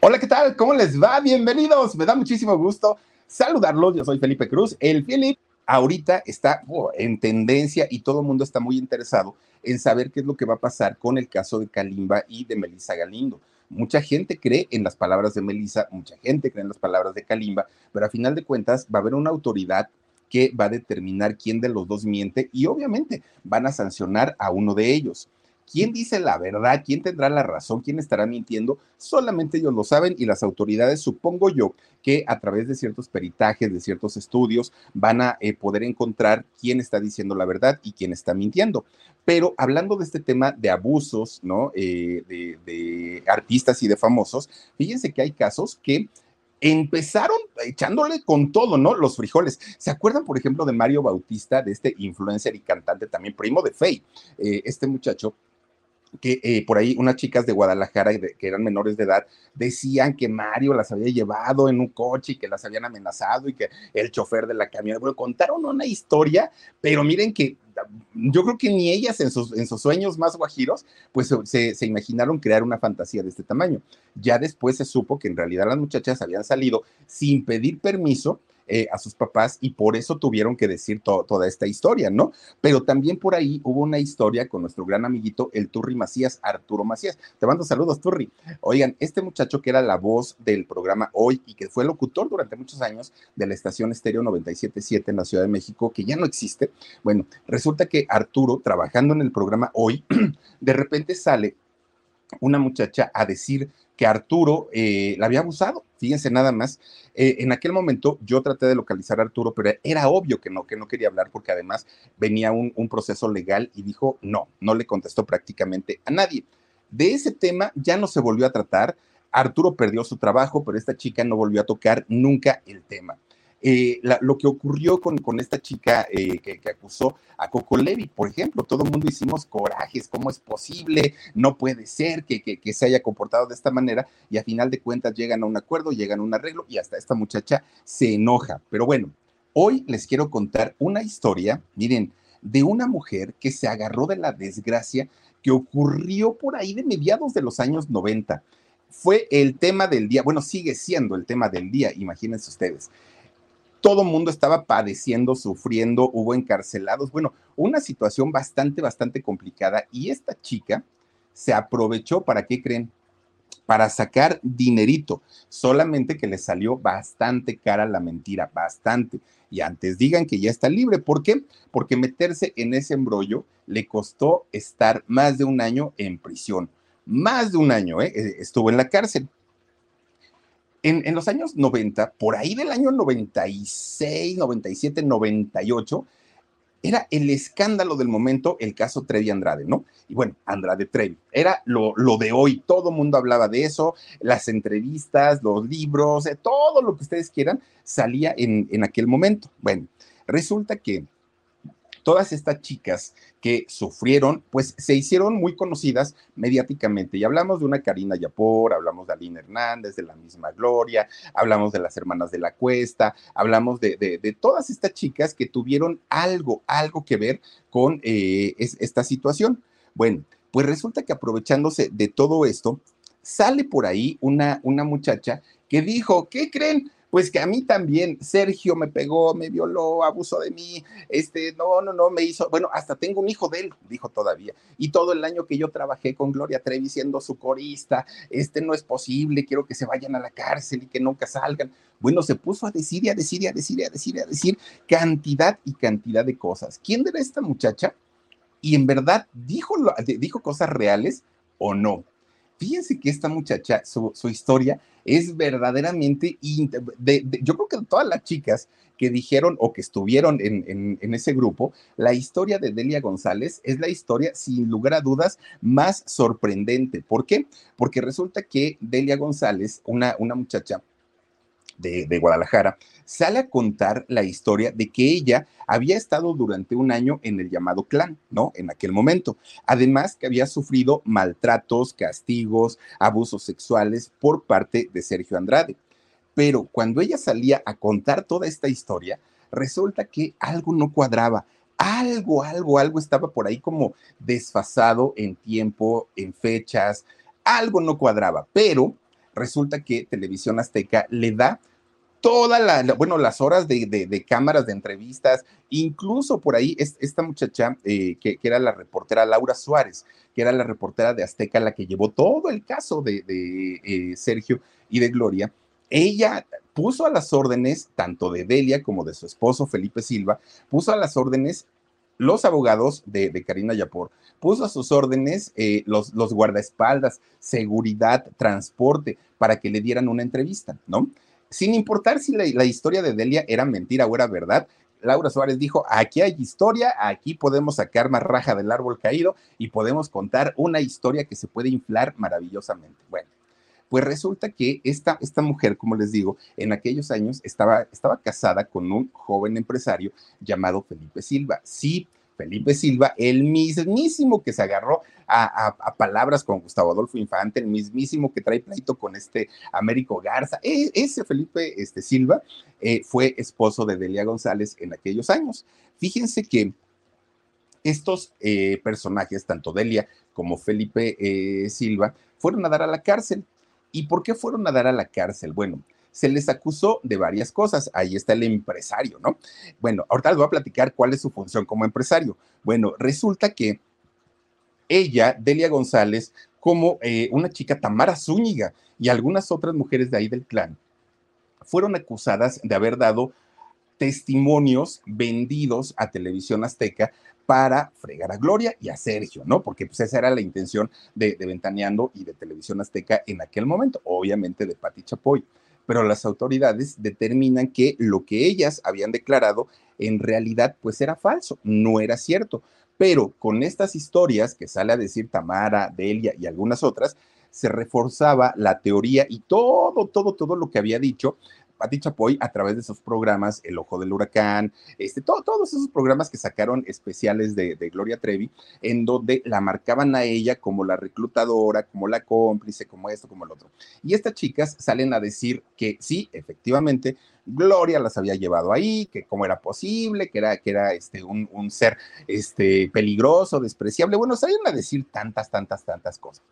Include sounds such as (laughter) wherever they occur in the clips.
Hola, ¿qué tal? ¿Cómo les va? Bienvenidos. Me da muchísimo gusto saludarlos. Yo soy Felipe Cruz. El Philip ahorita está oh, en tendencia y todo el mundo está muy interesado en saber qué es lo que va a pasar con el caso de Kalimba y de Melissa Galindo. Mucha gente cree en las palabras de Melissa, mucha gente cree en las palabras de Kalimba, pero a final de cuentas va a haber una autoridad que va a determinar quién de los dos miente y obviamente van a sancionar a uno de ellos. ¿Quién dice la verdad? ¿Quién tendrá la razón? ¿Quién estará mintiendo? Solamente ellos lo saben y las autoridades, supongo yo, que a través de ciertos peritajes, de ciertos estudios, van a eh, poder encontrar quién está diciendo la verdad y quién está mintiendo. Pero hablando de este tema de abusos, ¿no? Eh, de, de artistas y de famosos, fíjense que hay casos que empezaron echándole con todo, ¿no? Los frijoles. ¿Se acuerdan, por ejemplo, de Mario Bautista, de este influencer y cantante también, primo de Faye? Eh, este muchacho que eh, por ahí unas chicas de Guadalajara que eran menores de edad decían que Mario las había llevado en un coche y que las habían amenazado y que el chofer de la camioneta, bueno, contaron una historia, pero miren que yo creo que ni ellas en sus, en sus sueños más guajiros, pues se, se imaginaron crear una fantasía de este tamaño. Ya después se supo que en realidad las muchachas habían salido sin pedir permiso eh, a sus papás y por eso tuvieron que decir toda esta historia, ¿no? Pero también por ahí hubo una historia con nuestro gran amiguito, el Turri Macías, Arturo Macías. Te mando saludos, Turri. Oigan, este muchacho que era la voz del programa Hoy y que fue locutor durante muchos años de la estación Estéreo 977 en la Ciudad de México, que ya no existe. Bueno, resulta que Arturo, trabajando en el programa Hoy, (clears throat) de repente sale una muchacha a decir que Arturo eh, la había abusado. Fíjense nada más. Eh, en aquel momento yo traté de localizar a Arturo, pero era obvio que no, que no quería hablar porque además venía un, un proceso legal y dijo no, no le contestó prácticamente a nadie. De ese tema ya no se volvió a tratar. Arturo perdió su trabajo, pero esta chica no volvió a tocar nunca el tema. Eh, lo que ocurrió con, con esta chica eh, que, acusó a Coco Levi, por ejemplo, todo mundo hicimos corajes, ¿cómo es posible? No puede ser que, que, se haya comportado de esta manera y a final de cuentas llegan a un acuerdo, llegan a un arreglo y hasta esta muchacha se enoja. Pero bueno, hoy les quiero contar una historia, miren, de una mujer que se agarró de la desgracia que ocurrió por ahí de mediados de los años 90. Fue el tema del día, bueno, sigue siendo el tema del día, imagínense ustedes todo mundo estaba padeciendo, sufriendo, hubo encarcelados, bueno, una situación bastante, bastante complicada y esta chica se aprovechó para, ¿qué creen? Para sacar dinerito, solamente que le salió bastante cara la mentira, bastante. Y antes digan que ya está libre, ¿por qué? Porque meterse en ese embrollo le costó estar más de un año en prisión. Más de un año, ¿eh? Estuvo en la cárcel en, los años 90, por ahí del año 96, 97, 98, era el escándalo del momento el caso Trevi Andrade, ¿no? Y bueno, Andrade Trevi, era lo, de hoy, todo mundo hablaba de eso, las entrevistas, los libros, eh, todo lo que ustedes quieran salía en, en aquel momento. Bueno, resulta que todas estas chicas que sufrieron, pues se hicieron muy conocidas mediáticamente. Y hablamos de una Karina Yapor, hablamos de Aline Hernández, de la misma Gloria, hablamos de las hermanas de la Cuesta, hablamos de, todas estas chicas que tuvieron algo, algo que ver con eh, esta situación. Bueno, pues resulta que aprovechándose de todo esto, sale por ahí una, una muchacha que dijo, ¿qué creen? Pues que a mí también, Sergio me pegó, me violó, abusó de mí, este, no, no, no, me hizo, bueno, hasta tengo un hijo de él, dijo todavía, y todo el año que yo trabajé con Gloria Trevi siendo su corista, este no es posible, quiero que se vayan a la cárcel y que nunca salgan. Bueno, se puso a decir y a decir y a decir y a decir y a decir cantidad y cantidad de cosas. ¿Quién era esta muchacha? Y en verdad dijo, dijo cosas reales o no. Fíjense que esta muchacha, su, historia es verdaderamente, yo creo que todas las chicas que dijeron o que estuvieron en, ese grupo, la historia de Delia González es la historia, sin lugar a dudas, más sorprendente. ¿Por qué? Porque resulta que Delia González, una, una muchacha de, Guadalajara, sale a contar la historia de que ella había estado durante un año en el llamado clan, ¿no? En aquel momento. Además que había sufrido maltratos, castigos, abusos sexuales por parte de Sergio Andrade. Pero cuando ella salía a contar toda esta historia, resulta que algo no cuadraba. Algo, algo, algo estaba por ahí como desfasado en tiempo, en fechas, algo no cuadraba, pero resulta que Televisión Azteca le da toda la, bueno, las horas de, cámaras de entrevistas, incluso por ahí esta muchacha eh, que, era la reportera Laura Suárez, que era la reportera de Azteca, la que llevó todo el caso de, eh, Sergio y de Gloria, ella puso a las órdenes, tanto de Delia como de su esposo Felipe Silva, puso a las órdenes los abogados de, Karina Yapor, puso a sus órdenes eh, los, los guardaespaldas, seguridad, transporte, para que le dieran una entrevista, ¿no? Sin importar si la, historia de Delia era mentira o era verdad, Laura Suárez dijo, aquí hay historia, aquí podemos sacar más raja del árbol caído y podemos contar una historia que se puede inflar maravillosamente. Bueno, pues resulta que esta, esta mujer, como les digo, en aquellos años estaba, estaba casada con un joven empresario llamado Felipe Silva. Sí, Felipe Silva, el mismísimo que se agarró a, palabras con Gustavo Adolfo Infante, el mismísimo que trae pleito con este Américo Garza. E, ese Felipe este, Silva eh, fue esposo de Delia González en aquellos años. Fíjense que estos eh, personajes, tanto Delia como Felipe eh, Silva, fueron a dar a la cárcel. ¿Y por qué fueron a dar a la cárcel? Bueno, se les acusó de varias cosas. Ahí está el empresario, ¿no? Bueno, ahorita les voy a platicar cuál es su función como empresario. Bueno, resulta que ella, Delia González, como eh, una chica Tamara Zúñiga y algunas otras mujeres de ahí del clan, fueron acusadas de haber dado testimonios vendidos a Televisión Azteca para fregar a Gloria y a Sergio, ¿no? Porque pues esa era la intención de, de Ventaneando y de Televisión Azteca en aquel momento, obviamente de Pati Chapoy pero las autoridades determinan que lo que ellas habían declarado en realidad pues era falso, no era cierto. Pero con estas historias que sale a decir Tamara, Delia y algunas otras, se reforzaba la teoría y todo, todo, todo lo que había dicho Pati Chapoy a través de esos programas, El Ojo del Huracán, este, todos esos programas que sacaron especiales de, Gloria Trevi, en donde la marcaban a ella como la reclutadora, como la cómplice, como esto, como el otro. Y estas chicas salen a decir que sí, efectivamente, Gloria las había llevado ahí, que cómo era posible, que era, que era este, un, un ser este, peligroso, despreciable. Bueno, salen a decir tantas, tantas, tantas cosas.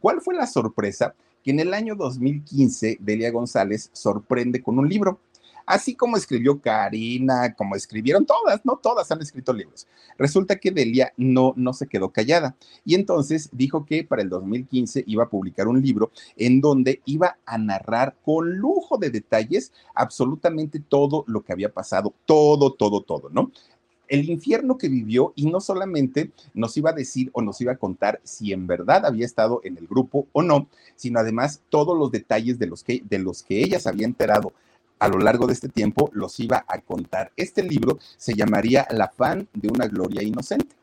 ¿Cuál fue la sorpresa? Que en el año 2015 Delia González sorprende con un libro. Así como escribió Karina, como escribieron todas, no todas han escrito libros. Resulta que Delia no, no se quedó callada y entonces dijo que para el 2015 iba a publicar un libro en donde iba a narrar con lujo de detalles absolutamente todo lo que había pasado, todo, todo, todo, ¿no? El infierno que vivió y no solamente nos iba a decir o nos iba a contar si en verdad había estado en el grupo o no, sino además todos los detalles de los que, de los que ella se había enterado a lo largo de este tiempo los iba a contar. Este libro se llamaría La fan de una gloria inocente.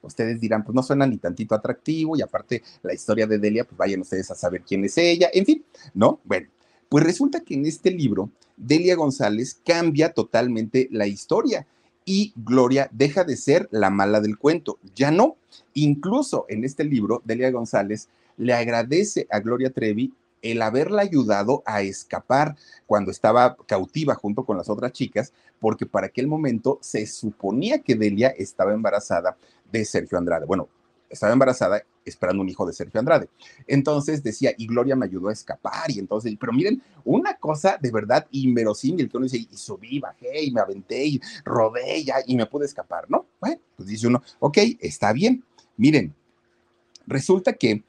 Ustedes dirán, pues no suena ni tantito atractivo y aparte la historia de Delia, pues vayan ustedes a saber quién es ella, en fin, ¿no? Bueno, pues resulta que en este libro Delia González cambia totalmente la historia y Gloria deja de ser la mala del cuento. Ya no. Incluso en este libro, Delia González le agradece a Gloria Trevi el haberla ayudado a escapar cuando estaba cautiva junto con las otras chicas, porque para aquel momento se suponía que Delia estaba embarazada de Sergio Andrade. Bueno, estaba embarazada esperando un hijo de Sergio Andrade. Entonces decía, y Gloria me ayudó a escapar, y entonces, pero miren, una cosa de verdad inverosímil, que uno dice, y subí, bajé, y me aventé, y rodé, y me pude escapar, ¿no? Bueno, pues dice uno, ok, está bien. Miren, resulta que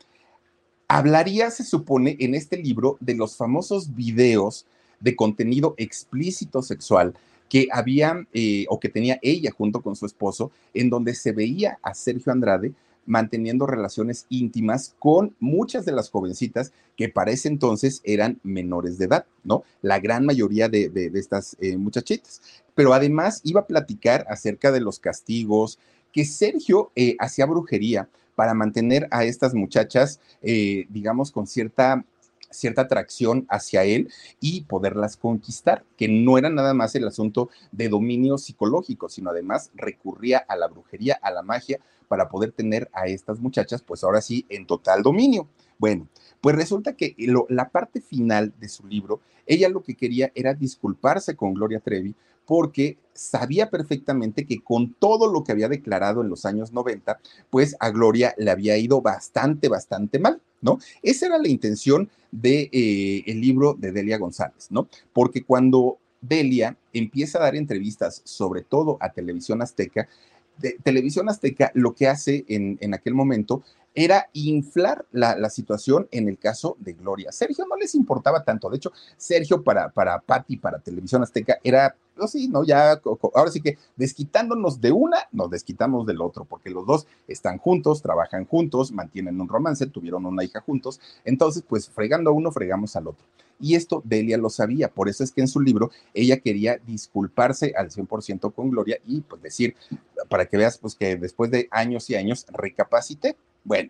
hablaría, se supone, en este libro de los famosos videos de contenido explícito sexual que había eh, o que tenía ella junto con su esposo, en donde se veía a Sergio Andrade manteniendo relaciones íntimas con muchas de las jovencitas que para ese entonces eran menores de edad, ¿no? La gran mayoría de, estas eh, muchachitas. Pero además iba a platicar acerca de los castigos, que Sergio eh, hacía brujería para mantener a estas muchachas, digamos, con cierta cierta atracción hacia él y poderlas conquistar, que no era nada más el asunto de dominio psicológico, sino además recurría a la brujería, a la magia, para poder tener a estas muchachas, pues ahora sí, en total dominio. Bueno, pues resulta que la parte final de su libro, ella lo que quería era disculparse con Gloria Trevi porque sabía perfectamente que con todo lo que había declarado en los años 90, pues a Gloria le había ido bastante, bastante mal, ¿no? Esa era la intención del de, eh, el libro de Delia González, ¿no? Porque cuando Delia empieza a dar entrevistas, sobre todo a Televisión Azteca, Televisión Azteca lo que hace en, en aquel momento era inflar la, situación en el caso de Gloria. Sergio no les importaba tanto. De hecho, Sergio para, para Patti, para Televisión Azteca, era, sí, ¿no? Ya, ahora sí que desquitándonos de una, nos desquitamos del otro, porque los dos están juntos, trabajan juntos, mantienen un romance, tuvieron una hija juntos. Entonces, pues fregando a uno, fregamos al otro. Y esto Delia lo sabía, por eso es que en su libro ella quería disculparse al 100% con Gloria y pues decir, para que veas pues que después de años y años recapacité. Bueno,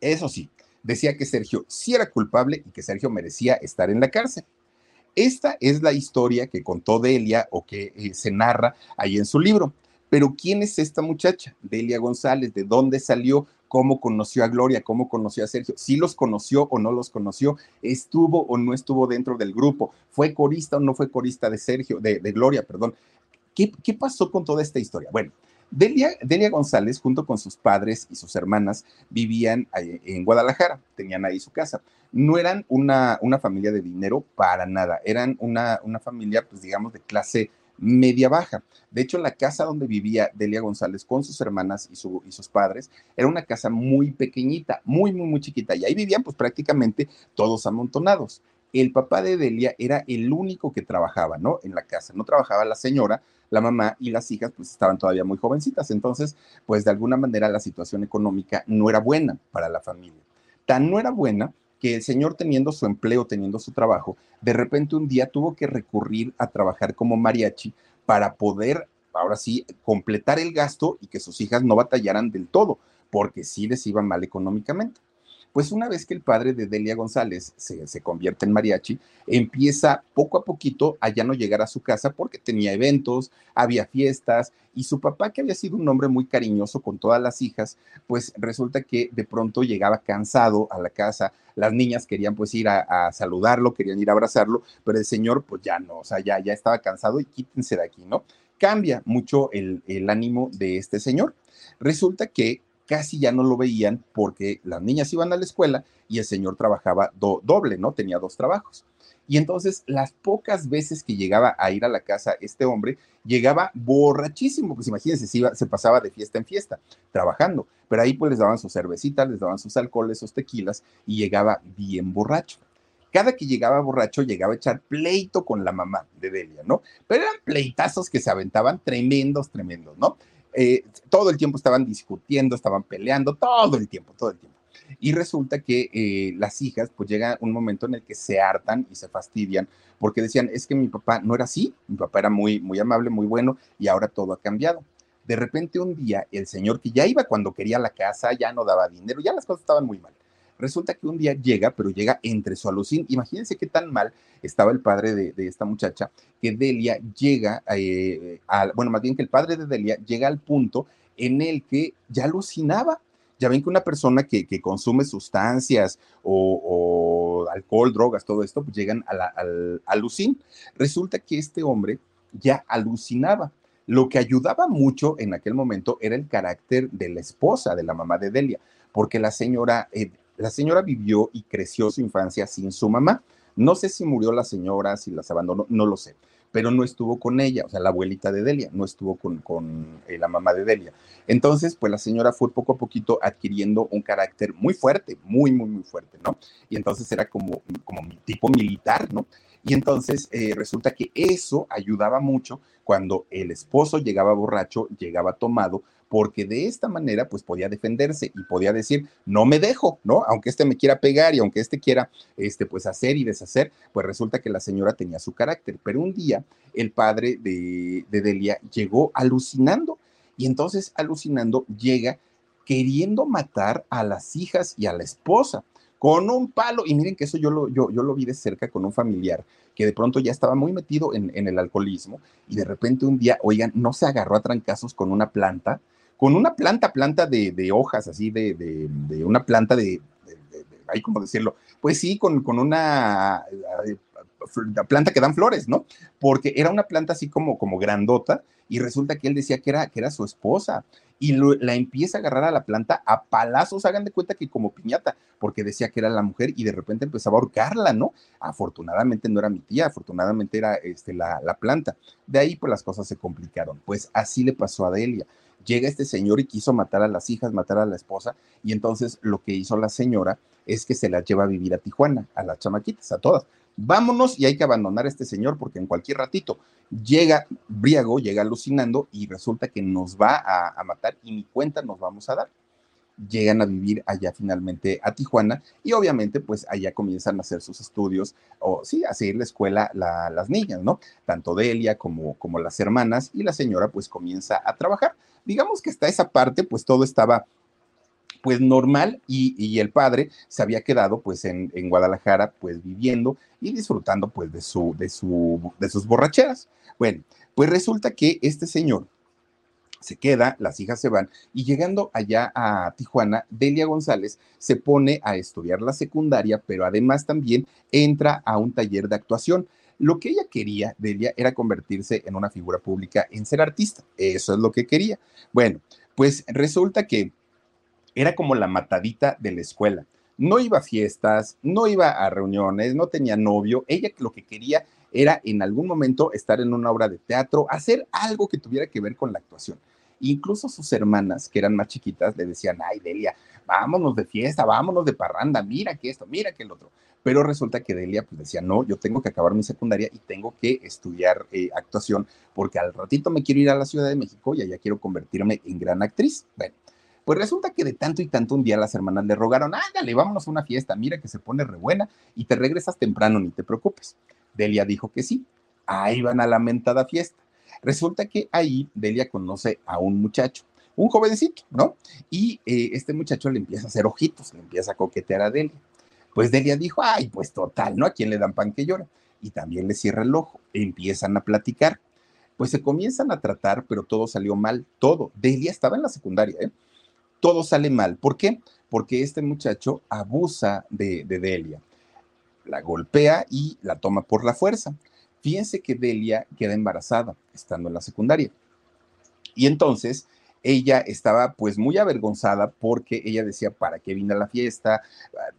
Eso sí, decía que Sergio sí era culpable y que Sergio merecía estar en la cárcel. Esta es la historia que contó Delia o que eh, se narra ahí en su libro. Pero ¿quién es esta muchacha? Delia González, ¿de dónde salió? ¿Cómo conoció a Gloria? ¿Cómo conoció a Sergio? ¿Si los conoció o no los conoció? ¿Estuvo o no estuvo dentro del grupo? ¿Fue corista o no fue corista de Sergio, de, Gloria, perdón? ¿Qué, ¿Qué pasó con toda esta historia? Bueno, Delia, González, junto con sus padres y sus hermanas, vivían en Guadalajara, tenían ahí su casa. No eran una, una familia de dinero para nada, eran una, una familia, pues digamos, de clase media baja. De hecho, la casa donde vivía Delia González con sus hermanas y, y, sus padres era una casa muy pequeñita, muy, muy, muy chiquita. Y ahí vivían pues prácticamente todos amontonados. El papá de Delia era el único que trabajaba, ¿no? En la casa. No trabajaba la señora, la mamá y las hijas pues estaban todavía muy jovencitas, entonces pues de alguna manera la situación económica no era buena para la familia. Tan no era buena que el señor teniendo su empleo, teniendo su trabajo, de repente un día tuvo que recurrir a trabajar como mariachi para poder, ahora sí, completar el gasto y que sus hijas no batallaran del todo, porque sí les iba mal económicamente. Pues una vez que el padre de Delia González se, convierte en mariachi, empieza poco a poquito a ya no llegar a su casa porque tenía eventos, había fiestas y su papá, que había sido un hombre muy cariñoso con todas las hijas, pues resulta que de pronto llegaba cansado a la casa, las niñas querían pues ir a, saludarlo, querían ir a abrazarlo, pero el señor pues ya no, o sea, ya, ya estaba cansado y quítense de aquí, ¿no? Cambia mucho el, el ánimo de este señor. Resulta que casi ya no lo veían porque las niñas iban a la escuela y el señor trabajaba doble, ¿no? Tenía dos trabajos. Y entonces las pocas veces que llegaba a ir a la casa este hombre, llegaba borrachísimo, pues imagínense, se, iba, se pasaba de fiesta en fiesta, trabajando, pero ahí pues les daban sus cervecitas, les daban sus alcoholes, sus tequilas y llegaba bien borracho. Cada que llegaba borracho, llegaba a echar pleito con la mamá de Delia, ¿no? Pero eran pleitazos que se aventaban tremendos, tremendos, ¿no? Eh, todo el tiempo estaban discutiendo, estaban peleando, todo el tiempo, todo el tiempo. Y resulta que eh, las hijas, pues llega un momento en el que se hartan y se fastidian, porque decían, es que mi papá no era así, mi papá era muy, muy amable, muy bueno, y ahora todo ha cambiado. De repente un día el señor que ya iba cuando quería la casa, ya no daba dinero, ya las cosas estaban muy mal. Resulta que un día llega, pero llega entre su alucín. Imagínense qué tan mal estaba el padre de, esta muchacha, que Delia llega, eh, bueno, más bien que el padre de Delia llega al punto en el que ya alucinaba. Ya ven que una persona que, consume sustancias o, alcohol, drogas, todo esto, pues llegan al alucín. Resulta que este hombre ya alucinaba. Lo que ayudaba mucho en aquel momento era el carácter de la esposa de la mamá de Delia, porque la señora eh, la señora vivió y creció su infancia sin su mamá. No sé si murió la señora, si las abandonó, no lo sé, pero no estuvo con ella, o sea, la abuelita de Delia, no estuvo con, con eh, la mamá de Delia. Entonces, pues la señora fue poco a poquito adquiriendo un carácter muy fuerte, muy, muy, muy fuerte, ¿no? Y entonces era como, como tipo militar, ¿no? Y entonces eh, resulta que eso ayudaba mucho cuando el esposo llegaba borracho, llegaba tomado, porque de esta manera pues podía defenderse y podía decir, no me dejo, ¿no? Aunque este me quiera pegar y aunque este quiera, este, pues hacer y deshacer, pues resulta que la señora tenía su carácter. Pero un día el padre de, de Delia llegó alucinando y entonces alucinando llega queriendo matar a las hijas y a la esposa con un palo. Y miren que eso yo lo, yo, yo lo vi de cerca con un familiar que de pronto ya estaba muy metido en, en, el alcoholismo y de repente un día, oigan, no se agarró a trancazos con una planta con una planta, planta de, hojas, así, de, de, una planta de, hay como decirlo, pues sí, con, con una eh, planta que dan flores, ¿no? Porque era una planta así como, como grandota y resulta que él decía que era, que era su esposa y la empieza a agarrar a la planta a palazos, hagan de cuenta que como piñata, porque decía que era la mujer y de repente empezaba a ahorcarla, ¿no? Afortunadamente no era mi tía, afortunadamente era este, la, la planta. De ahí pues las cosas se complicaron. Pues así le pasó a Delia llega este señor y quiso matar a las hijas, matar a la esposa, y entonces lo que hizo la señora es que se las lleva a vivir a Tijuana, a las chamaquitas, a todas. Vámonos y hay que abandonar a este señor porque en cualquier ratito llega briago, llega alucinando y resulta que nos va a, matar y ni cuenta nos vamos a dar llegan a vivir allá finalmente a Tijuana y obviamente pues allá comienzan a hacer sus estudios o sí, a seguir la escuela las niñas, ¿no? Tanto Delia como, como las hermanas y la señora pues comienza a trabajar. Digamos que hasta esa parte pues todo estaba pues normal y, el padre se había quedado pues en, en, Guadalajara pues viviendo y disfrutando pues de, su, de, su, de sus borracheras. Bueno, pues resulta que este señor se queda, las hijas se van y llegando allá a Tijuana, Delia González se pone a estudiar la secundaria, pero además también entra a un taller de actuación. Lo que ella quería, Delia, era convertirse en una figura pública, en ser artista. Eso es lo que quería. Bueno, pues resulta que era como la matadita de la escuela. No iba a fiestas, no iba a reuniones, no tenía novio. Ella lo que quería era en algún momento estar en una obra de teatro, hacer algo que tuviera que ver con la actuación. Incluso sus hermanas, que eran más chiquitas, le decían, ay, Delia, vámonos de fiesta, vámonos de parranda, mira que esto, mira que el otro. Pero resulta que Delia pues decía, no, yo tengo que acabar mi secundaria y tengo que estudiar eh, actuación porque al ratito me quiero ir a la Ciudad de México y allá quiero convertirme en gran actriz. Bueno, pues resulta que de tanto y tanto un día las hermanas le rogaron, ándale, vámonos a una fiesta, mira que se pone re buena y te regresas temprano, ni te preocupes. Delia dijo que sí. Ahí van a la mentada fiesta. Resulta que ahí Delia conoce a un muchacho, un jovencito, ¿no? Y eh, este muchacho le empieza a hacer ojitos, le empieza a coquetear a Delia. Pues Delia dijo, ay, pues total, ¿no? ¿A quién le dan pan que llora? Y también le cierra el ojo, empiezan a platicar. Pues se comienzan a tratar, pero todo salió mal, todo. Delia estaba en la secundaria, ¿eh? Todo sale mal. ¿Por qué? Porque este muchacho abusa de Delia la golpea y la toma por la fuerza. Fíjense que Delia queda embarazada estando en la secundaria. Y entonces ella estaba pues muy avergonzada porque ella decía, ¿para qué vine a la fiesta?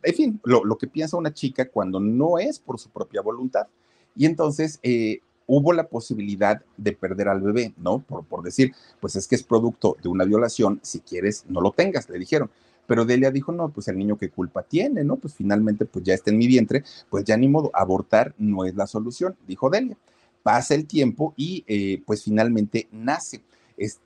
En fin, lo, que piensa una chica cuando no es por su propia voluntad. Y entonces eh, hubo la posibilidad de perder al bebé, ¿no? Por, por decir, pues es que es producto de una violación, si quieres, no lo tengas, le dijeron. Pero Delia dijo, no, pues el niño qué culpa tiene, ¿no? Pues finalmente, pues ya está en mi vientre, pues ya ni modo, abortar no es la solución, dijo Delia. Pasa el tiempo y eh, pues finalmente nace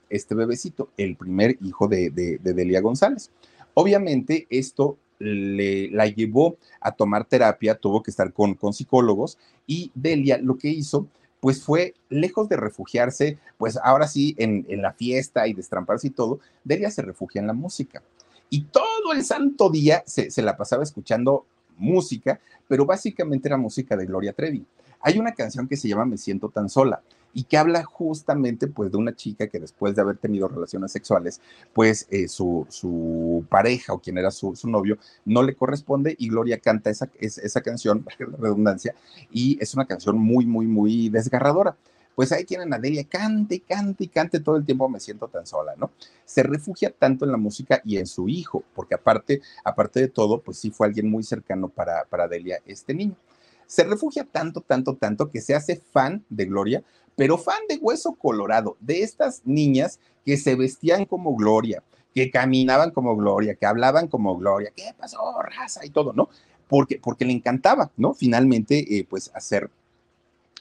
este bebecito, el primer hijo de, Delia González. Obviamente esto le, la llevó a tomar terapia, tuvo que estar con, con psicólogos y Delia lo que hizo pues fue lejos de refugiarse, pues ahora sí, en, la fiesta y destramparse y todo, Delia se refugia en la música. Y todo el santo día se, se la pasaba escuchando música, pero básicamente era música de Gloria Trevi. Hay una canción que se llama Me siento tan sola y que habla justamente pues de una chica que después de haber tenido relaciones sexuales, pues eh, su, su, pareja o quien era su, su, novio no le corresponde y Gloria canta esa, esa canción, (laughs) la redundancia, y es una canción muy, muy, muy desgarradora. Pues ahí tienen a Delia, cante, cante cante todo el tiempo, me siento tan sola, ¿no? Se refugia tanto en la música y en su hijo, porque aparte, aparte de todo, pues sí fue alguien muy cercano para, para Delia, este niño. Se refugia tanto, tanto, tanto que se hace fan de Gloria, pero fan de hueso colorado, de estas niñas que se vestían como Gloria, que caminaban como Gloria, que hablaban como Gloria, ¿qué pasó, raza? Y todo, ¿no? Porque, porque le encantaba, ¿no? Finalmente, eh, pues hacer,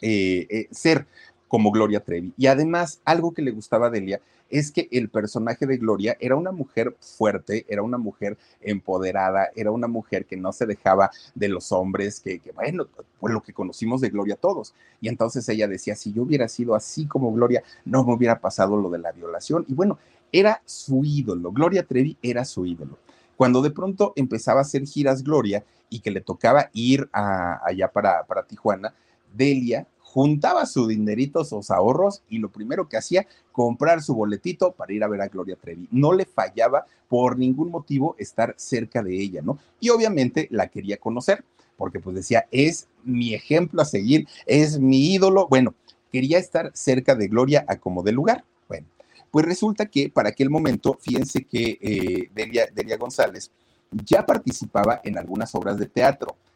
eh, eh, ser como Gloria Trevi. Y además, algo que le gustaba a Delia es que el personaje de Gloria era una mujer fuerte, era una mujer empoderada, era una mujer que no se dejaba de los hombres, que, bueno, pues lo que conocimos de Gloria todos. Y entonces ella decía, si yo hubiera sido así como Gloria, no me hubiera pasado lo de la violación. Y bueno, era su ídolo, Gloria Trevi era su ídolo. Cuando de pronto empezaba a hacer giras Gloria y que le tocaba ir allá para, para Tijuana, Delia juntaba su dinerito, sus ahorros y lo primero que hacía, comprar su boletito para ir a ver a Gloria Trevi. No le fallaba por ningún motivo estar cerca de ella, ¿no? Y obviamente la quería conocer, porque pues decía, es mi ejemplo a seguir, es mi ídolo. Bueno, quería estar cerca de Gloria a como de lugar. Bueno, pues resulta que para aquel momento, fíjense que eh, Delia, Delia González ya participaba en algunas obras de teatro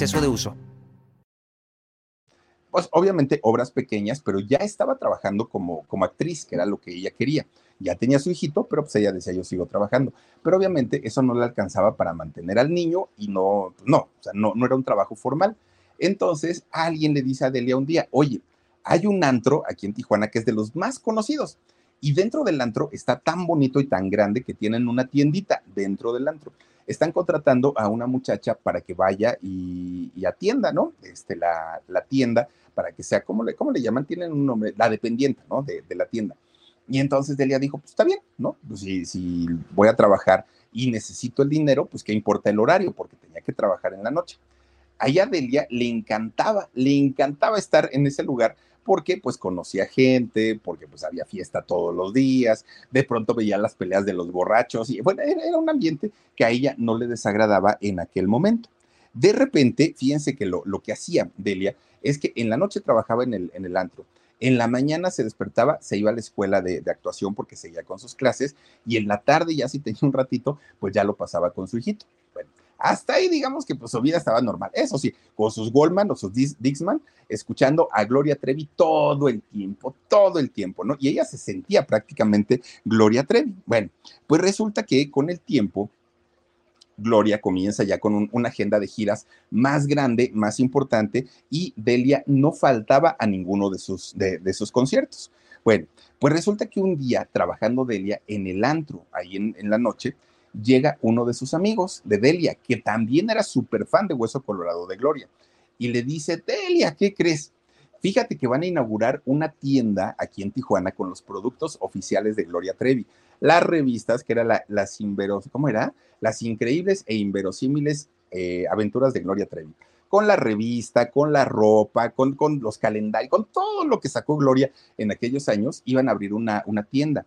de uso. Pues obviamente obras pequeñas, pero ya estaba trabajando como, como actriz, que era lo que ella quería. Ya tenía su hijito, pero pues ella decía, yo sigo trabajando. Pero obviamente eso no le alcanzaba para mantener al niño y no, no, o sea, no, no era un trabajo formal. Entonces alguien le dice a Delia un día, oye, hay un antro aquí en Tijuana que es de los más conocidos. Y dentro del antro está tan bonito y tan grande que tienen una tiendita dentro del antro están contratando a una muchacha para que vaya y, atienda, ¿no? Este, la, tienda, para que sea, ¿cómo le, cómo le llaman? Tienen un nombre, la dependiente, ¿no? De, la tienda. Y entonces Delia dijo, pues está bien, ¿no? Pues si, si voy a trabajar y necesito el dinero, pues qué importa el horario, porque tenía que trabajar en la noche. Allá Delia le encantaba, le encantaba estar en ese lugar porque pues conocía gente, porque pues había fiesta todos los días, de pronto veía las peleas de los borrachos y bueno, era, un ambiente que a ella no le desagradaba en aquel momento. De repente, fíjense que lo, lo que hacía Delia es que en la noche trabajaba en el, en el antro, en la mañana se despertaba, se iba a la escuela de, de, actuación porque seguía con sus clases y en la tarde ya si tenía un ratito, pues ya lo pasaba con su hijito. Hasta ahí digamos que pues su vida estaba normal. Eso sí, con sus Goldman o sus Dixman, escuchando a Gloria Trevi todo el tiempo, todo el tiempo, ¿no? Y ella se sentía prácticamente Gloria Trevi. Bueno, pues resulta que con el tiempo, Gloria comienza ya con una agenda de giras más grande, más importante, y Delia no faltaba a ninguno de sus, de, sus conciertos. Bueno, pues resulta que un día, trabajando Delia en el antro, ahí en la noche, llega uno de sus amigos, de Delia, que también era súper fan de Hueso Colorado de Gloria, y le dice, Delia, ¿qué crees? Fíjate que van a inaugurar una tienda aquí en Tijuana con los productos oficiales de Gloria Trevi. Las revistas, que eran las ¿cómo era? Las increíbles e inverosímiles eh, aventuras de Gloria Trevi. Con la revista, con la ropa, con, con, los calendarios, con todo lo que sacó Gloria en aquellos años, iban a abrir una, una tienda.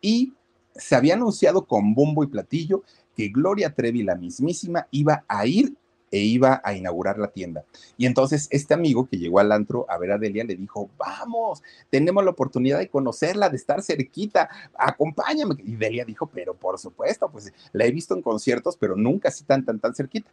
Y se había anunciado con bombo y platillo que Gloria Trevi, la mismísima, iba a ir e iba a inaugurar la tienda. Y entonces este amigo que llegó al antro a ver a Delia le dijo, vamos, tenemos la oportunidad de conocerla, de estar cerquita, acompáñame. Y Delia dijo, pero por supuesto, pues la he visto en conciertos, pero nunca así tan, tan, tan cerquita.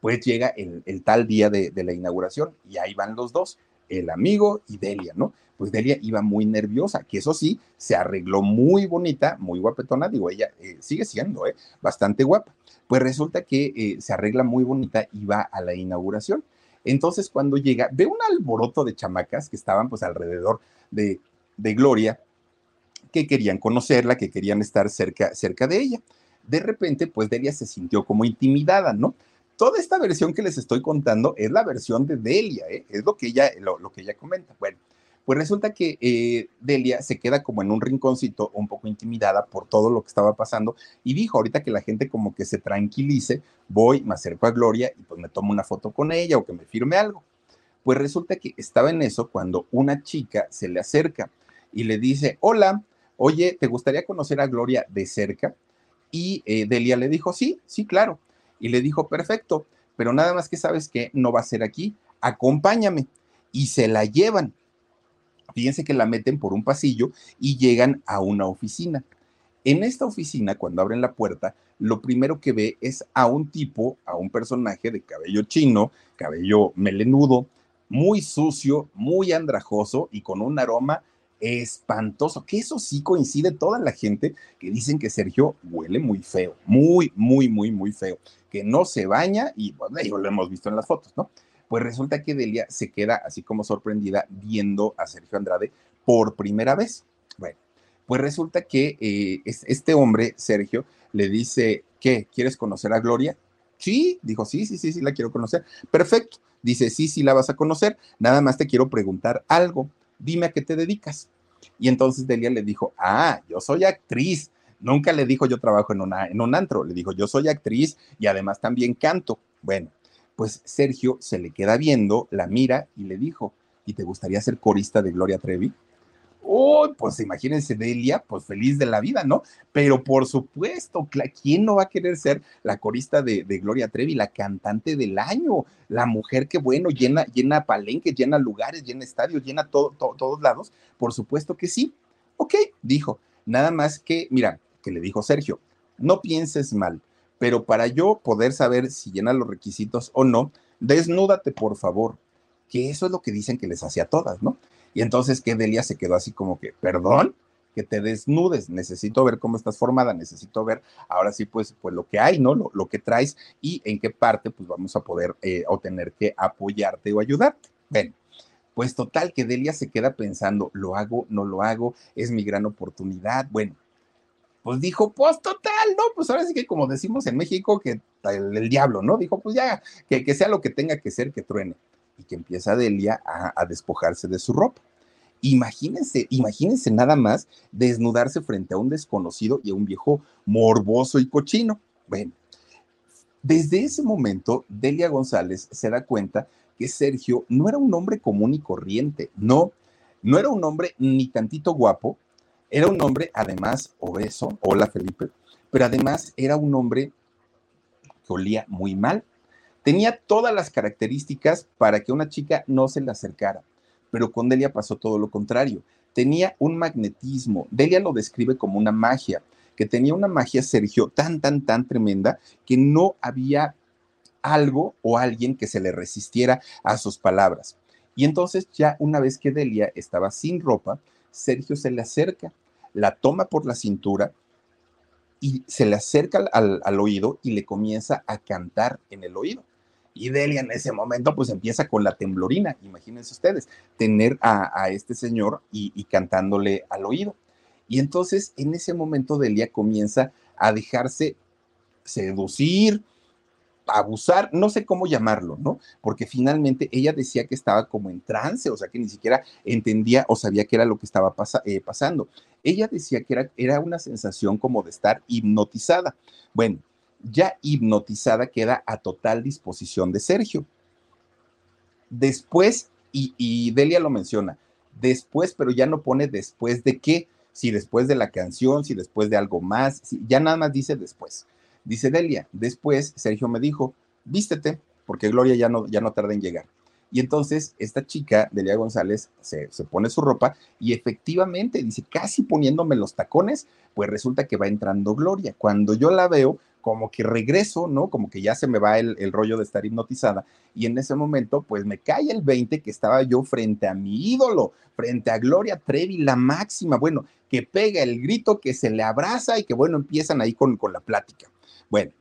Pues llega el, tal día de, de la inauguración y ahí van los dos, el amigo y Delia, ¿no? Pues Delia iba muy nerviosa, que eso sí, se arregló muy bonita, muy guapetona, digo, ella eh, sigue siendo, ¿eh? Bastante guapa. Pues resulta que eh, se arregla muy bonita y va a la inauguración. Entonces cuando llega, ve un alboroto de chamacas que estaban pues alrededor de, de Gloria, que querían conocerla, que querían estar cerca, cerca de ella. De repente, pues Delia se sintió como intimidada, ¿no? Toda esta versión que les estoy contando es la versión de Delia, ¿eh? es lo que ella, lo, que ella comenta. Bueno, pues resulta que eh, Delia se queda como en un rinconcito, un poco intimidada por todo lo que estaba pasando, y dijo, ahorita que la gente como que se tranquilice, voy, me acerco a Gloria y pues me tomo una foto con ella o que me firme algo. Pues resulta que estaba en eso cuando una chica se le acerca y le dice, hola, oye, ¿te gustaría conocer a Gloria de cerca? Y eh, Delia le dijo, sí, sí, claro. Y le dijo, perfecto, pero nada más que sabes que no va a ser aquí, acompáñame. Y se la llevan. Fíjense que la meten por un pasillo y llegan a una oficina. En esta oficina, cuando abren la puerta, lo primero que ve es a un tipo, a un personaje de cabello chino, cabello melenudo, muy sucio, muy andrajoso y con un aroma espantoso, que eso sí coincide toda la gente que dicen que Sergio huele muy feo, muy, muy, muy, muy feo, que no se baña y bueno, lo hemos visto en las fotos, ¿no? Pues resulta que Delia se queda así como sorprendida viendo a Sergio Andrade por primera vez. Bueno, pues resulta que eh, este hombre, Sergio, le dice, ¿qué? ¿Quieres conocer a Gloria? Sí, dijo, sí, sí, sí, sí, la quiero conocer. Perfecto. Dice, sí, sí, la vas a conocer. Nada más te quiero preguntar algo. Dime a qué te dedicas. Y entonces Delia le dijo, ah, yo soy actriz. Nunca le dijo yo trabajo en, en un antro, le dijo yo soy actriz y además también canto. Bueno, pues Sergio se le queda viendo, la mira y le dijo, ¿y te gustaría ser corista de Gloria Trevi? Oh, pues imagínense Delia, pues feliz de la vida, ¿no? Pero por supuesto, ¿quién no va a querer ser la corista de, Gloria Trevi, la cantante del año? La mujer que, bueno, llena, llena palenques, llena lugares, llena estadios, llena todo, todos lados. Por supuesto que sí. Ok, dijo. Nada más que, mira, que le dijo Sergio, no pienses mal, pero para yo poder saber si llena los requisitos o no, desnúdate, por favor. Que eso es lo que dicen que les hacía a todas, ¿no? Y entonces que Delia se quedó así como que, perdón, que te desnudes, necesito ver cómo estás formada, necesito ver ahora sí pues, pues lo que hay, ¿no? Lo, lo que traes y en qué parte pues vamos a poder eh, o tener que apoyarte o ayudarte. Ven, pues total que Delia se queda pensando, lo hago, no lo hago, es mi gran oportunidad. Bueno, pues dijo, pues total, ¿no? Pues ahora sí que como decimos en México, que el, diablo, ¿no? Dijo, pues ya, que, que sea lo que tenga que ser, que truene y que empieza Delia a, despojarse de su ropa. Imagínense, imagínense nada más desnudarse frente a un desconocido y a un viejo morboso y cochino. Bueno, desde ese momento, Delia González se da cuenta que Sergio no era un hombre común y corriente, no, no era un hombre ni tantito guapo, era un hombre además obeso, hola Felipe, pero además era un hombre que olía muy mal, Tenía todas las características para que una chica no se le acercara, pero con Delia pasó todo lo contrario. Tenía un magnetismo. Delia lo describe como una magia, que tenía una magia, Sergio, tan, tan, tan tremenda que no había algo o alguien que se le resistiera a sus palabras. Y entonces ya una vez que Delia estaba sin ropa, Sergio se le acerca, la toma por la cintura y se le acerca al, al, oído y le comienza a cantar en el oído. Y Delia en ese momento pues empieza con la temblorina, imagínense ustedes, tener a, este señor y, cantándole al oído. Y entonces en ese momento Delia comienza a dejarse seducir, abusar, no sé cómo llamarlo, ¿no? Porque finalmente ella decía que estaba como en trance, o sea, que ni siquiera entendía o sabía qué era lo que estaba eh, pasando. Ella decía que era una sensación como de estar hipnotizada. Bueno, ya hipnotizada queda a total disposición de Sergio. Después, y, Delia lo menciona, después, pero ya no pone después de qué, si después de la canción, si después de algo más, ya nada más dice después. Dice Delia, después Sergio me dijo, vístete, porque Gloria ya no, ya no tarda en llegar. Y entonces esta chica, Delia González, se, se, pone su ropa y efectivamente dice, casi poniéndome los tacones, pues resulta que va entrando Gloria. Cuando yo la veo, como que regreso, ¿no? Como que ya se me va el, el, rollo de estar hipnotizada. Y en ese momento, pues me cae el 20 que estaba yo frente a mi ídolo, frente a Gloria Trevi, la máxima, bueno, que pega el grito, que se le abraza y que, bueno, empiezan ahí con, con la plática. Bueno,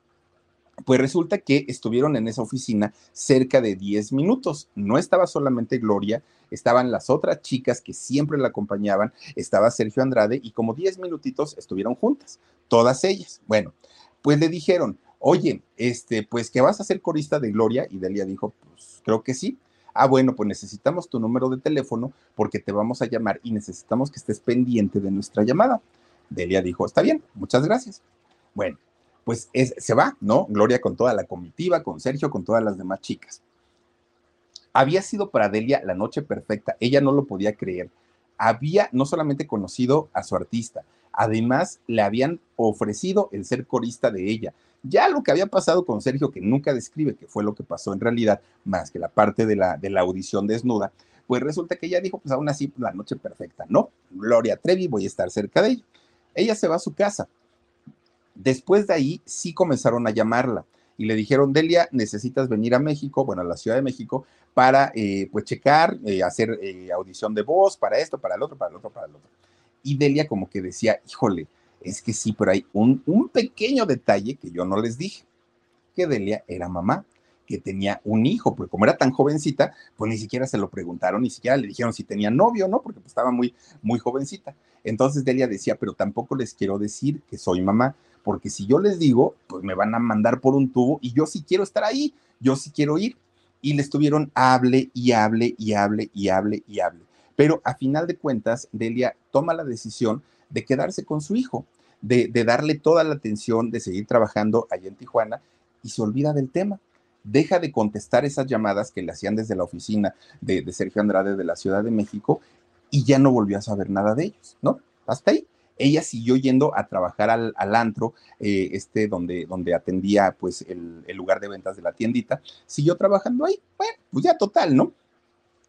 pues resulta que estuvieron en esa oficina cerca de 10 minutos. No estaba solamente Gloria, estaban las otras chicas que siempre la acompañaban, estaba Sergio Andrade y como 10 minutitos estuvieron juntas, todas ellas. Bueno, pues le dijeron, oye, este, pues que vas a ser corista de Gloria y Delia dijo, pues creo que sí. Ah, bueno, pues necesitamos tu número de teléfono porque te vamos a llamar y necesitamos que estés pendiente de nuestra llamada. Delia dijo, está bien, muchas gracias. Bueno, pues se va, ¿no? Gloria con toda la comitiva, con Sergio, con todas las demás chicas. Había sido para Delia la noche perfecta, ella no lo podía creer. Había no solamente conocido a su artista, además le habían ofrecido el ser corista de ella. Ya lo que había pasado con Sergio, que nunca describe qué fue lo que pasó en realidad, más que la parte de la, de la audición desnuda, pues resulta que ella dijo, pues aún así, la noche perfecta, ¿no? Gloria Trevi, voy a estar cerca de ella. Ella se va a su casa, Después de ahí sí comenzaron a llamarla y le dijeron, Delia, necesitas venir a México, bueno, a la Ciudad de México, para eh, pues checar, eh, hacer eh, audición de voz, para esto, para el otro, para el otro, para el otro. Y Delia como que decía, híjole, es que sí, pero hay un, un pequeño detalle que yo no les dije, que Delia era mamá que tenía un hijo, porque como era tan jovencita, pues ni siquiera se lo preguntaron, ni siquiera le dijeron si tenía novio, ¿no? Porque pues estaba muy, muy jovencita. Entonces Delia decía, pero tampoco les quiero decir que soy mamá, porque si yo les digo, pues me van a mandar por un tubo y yo sí quiero estar ahí, yo sí quiero ir. Y le estuvieron hable y hable y hable y hable y hable. Pero a final de cuentas, Delia toma la decisión de quedarse con su hijo, de, de darle toda la atención, de seguir trabajando allá en Tijuana y se olvida del tema deja de contestar esas llamadas que le hacían desde la oficina de, Sergio Andrade de la Ciudad de México y ya no volvió a saber nada de ellos, ¿no? Hasta ahí ella siguió yendo a trabajar al, al antro, eh, este, donde, donde atendía pues el, el, lugar de ventas de la tiendita, siguió trabajando ahí, bueno, pues ya total, ¿no?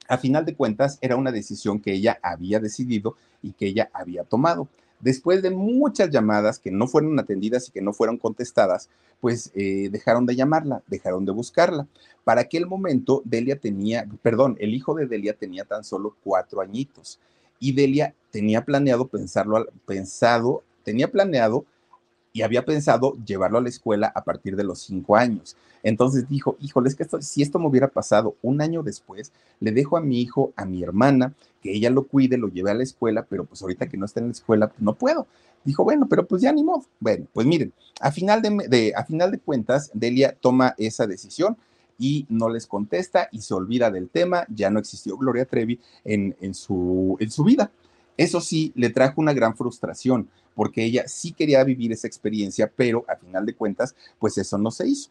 A final de cuentas, era una decisión que ella había decidido y que ella había tomado. Después de muchas llamadas que no fueron atendidas y que no fueron contestadas, pues eh, dejaron de llamarla, dejaron de buscarla. Para aquel momento, Delia tenía, perdón, el hijo de Delia tenía tan solo cuatro añitos y Delia tenía planeado pensarlo, pensado, tenía planeado y había pensado llevarlo a la escuela a partir de los cinco años. Entonces dijo, híjole, es que esto, si esto me hubiera pasado un año después, le dejo a mi hijo, a mi hermana, que ella lo cuide, lo lleve a la escuela, pero pues ahorita que no está en la escuela, pues no puedo. Dijo, bueno, pero pues ya ni modo. Bueno, pues miren, a final de, de, a final de cuentas, Delia toma esa decisión y no les contesta y se olvida del tema, ya no existió Gloria Trevi en, en, su, en su vida. Eso sí, le trajo una gran frustración, porque ella sí quería vivir esa experiencia, pero a final de cuentas, pues eso no se hizo.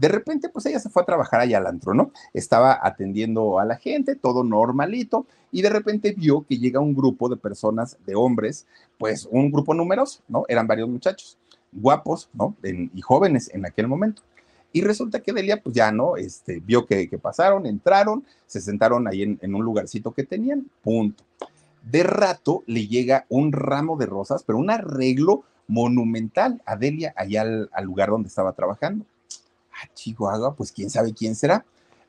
De repente, pues ella se fue a trabajar allá al antro, ¿no? Estaba atendiendo a la gente, todo normalito, y de repente vio que llega un grupo de personas, de hombres, pues un grupo numeroso, ¿no? Eran varios muchachos, guapos, ¿no? En, y jóvenes en aquel momento. Y resulta que Delia, pues ya, ¿no? Este, vio que, pasaron, entraron, se sentaron ahí en, un lugarcito que tenían, punto. De rato le llega un ramo de rosas, pero un arreglo monumental a Delia allá al, al lugar donde estaba trabajando ah, Chihuahua, pues quién sabe quién será.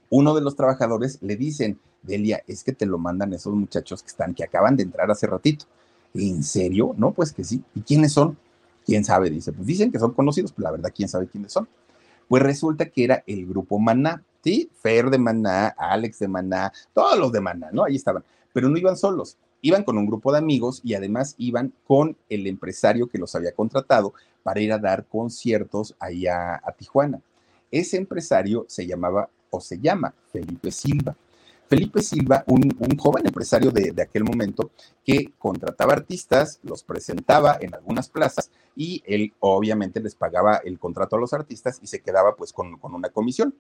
Uno de los trabajadores le dicen, Delia, es que te lo mandan esos muchachos que están, que acaban de entrar hace ratito. ¿En serio? No, pues que sí. ¿Y quiénes son? ¿Quién sabe? Dice, pues dicen que son conocidos, pero la verdad, ¿quién sabe quiénes son? Pues resulta que era el grupo Maná, ¿sí? Fer de Maná, Alex de Maná, todos los de Maná, ¿no? Ahí estaban. Pero no iban solos, iban con un grupo de amigos y además iban con el empresario que los había contratado para ir a dar conciertos allá a Tijuana. Ese empresario se llamaba o se llama Felipe Silva. Felipe Silva, un, joven empresario de, aquel momento que contrataba artistas, los presentaba en algunas plazas y él obviamente les pagaba el contrato a los artistas y se quedaba pues con, una comisión.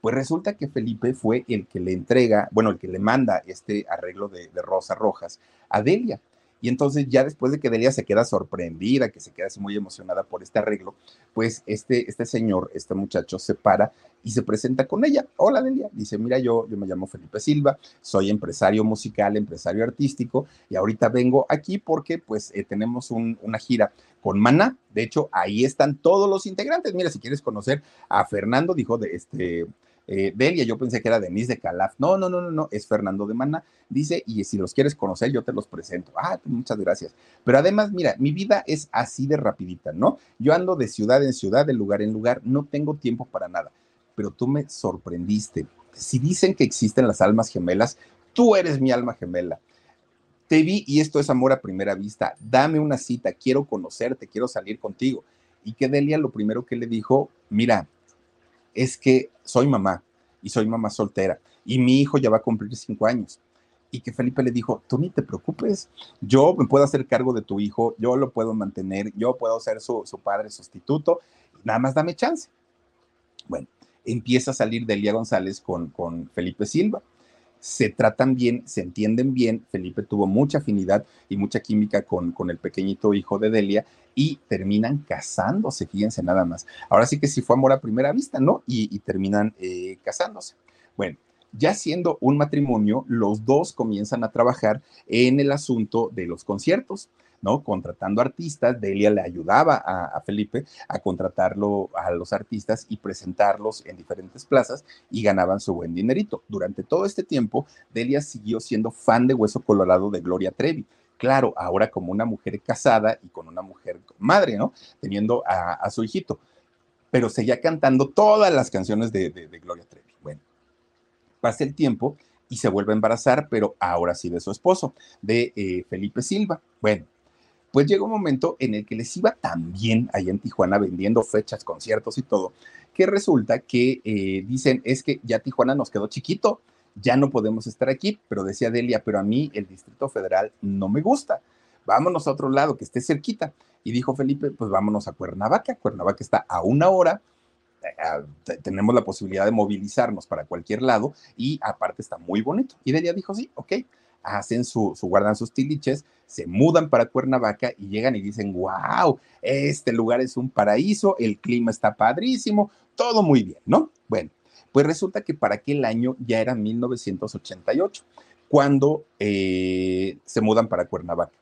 Pues resulta que Felipe fue el que le entrega, bueno, el que le manda este arreglo de, de Rosa Rojas a Delia. Y entonces ya después de que Delia se queda sorprendida, que se queda así muy emocionada por este arreglo, pues este, este señor, este muchacho se para y se presenta con ella. Hola Delia, dice, mira, yo, yo me llamo Felipe Silva, soy empresario musical, empresario artístico y ahorita vengo aquí porque pues eh, tenemos una gira con Maná. De hecho, ahí están todos los integrantes. Mira, si quieres conocer a Fernando, dijo de este eh, Delia, yo pensé que era Denise de Calaf. No, no, no, no, no, es Fernando de Mana. Dice, y si los quieres conocer, yo te los presento. Ah, pues muchas gracias. Pero además, mira, mi vida es así de rapidita, ¿no? Yo ando de ciudad en ciudad, de lugar en lugar, no tengo tiempo para nada. Pero tú me sorprendiste. Si dicen que existen las almas gemelas, tú eres mi alma gemela. Te vi y esto es amor a primera vista. Dame una cita, quiero conocerte, quiero salir contigo. Y que Delia lo primero que le dijo, mira, es que soy mamá y soy mamá soltera y mi hijo ya va a cumplir cinco años. Y que Felipe le dijo, tú ni te preocupes, yo me puedo hacer cargo de tu hijo, yo lo puedo mantener, yo puedo ser su, padre sustituto, nada más dame chance. Bueno, empieza a salir Delia González con, con Felipe Silva se tratan bien, se entienden bien. Felipe tuvo mucha afinidad y mucha química con, con el pequeñito hijo de Delia y terminan casándose, fíjense nada más. Ahora sí que sí fue amor a primera vista, ¿no? Y, terminan eh, casándose. Bueno, ya siendo un matrimonio, los dos comienzan a trabajar en el asunto de los conciertos. ¿No? Contratando artistas, Delia le ayudaba a, Felipe a contratarlo a los artistas y presentarlos en diferentes plazas y ganaban su buen dinerito. Durante todo este tiempo, Delia siguió siendo fan de Hueso Colorado de Gloria Trevi. Claro, ahora como una mujer casada y con una mujer madre, ¿no? Teniendo a, su hijito. Pero seguía cantando todas las canciones de, Gloria Trevi. Bueno, pasa el tiempo y se vuelve a embarazar, pero ahora sí de su esposo, de eh, Felipe Silva. Bueno, pues llegó un momento en el que les iba tan bien allá en Tijuana vendiendo fechas, conciertos y todo, que resulta que eh, dicen, es que ya Tijuana nos quedó chiquito, ya no podemos estar aquí, pero decía Delia, pero a mí el Distrito Federal no me gusta, vámonos a otro lado que esté cerquita. Y dijo Felipe, pues vámonos a Cuernavaca, Cuernavaca está a una hora, eh, tenemos la posibilidad de movilizarnos para cualquier lado y aparte está muy bonito. Y Delia dijo, sí, ok, hacen su, su, guardan sus tiliches, se mudan para Cuernavaca y llegan y dicen, wow, este lugar es un paraíso, el clima está padrísimo, todo muy bien, ¿no? Bueno, pues resulta que para aquel año ya era 1988, cuando eh, se mudan para Cuernavaca.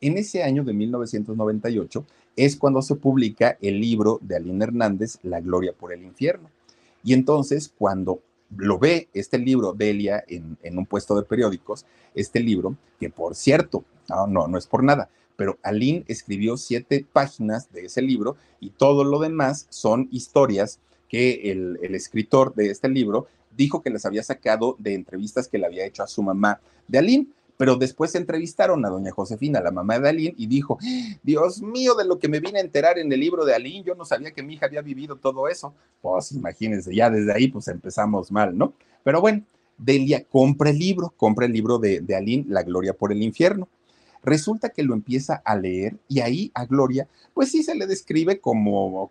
En ese año de 1998 es cuando se publica el libro de Aline Hernández, La Gloria por el Infierno. Y entonces, cuando lo ve este libro, Delia, en, en un puesto de periódicos, este libro, que por cierto, no, no, no es por nada, pero Aline escribió siete páginas de ese libro y todo lo demás son historias que el, el, escritor de este libro dijo que les había sacado de entrevistas que le había hecho a su mamá de Aline pero después entrevistaron a doña Josefina, la mamá de Aline, y dijo, Dios mío, de lo que me vine a enterar en el libro de Aline, yo no sabía que mi hija había vivido todo eso. Pues imagínense, ya desde ahí pues empezamos mal, ¿no? Pero bueno, Delia compra el libro, compra el libro de, de Aline, La Gloria por el Infierno. Resulta que lo empieza a leer y ahí a Gloria, pues sí se le describe como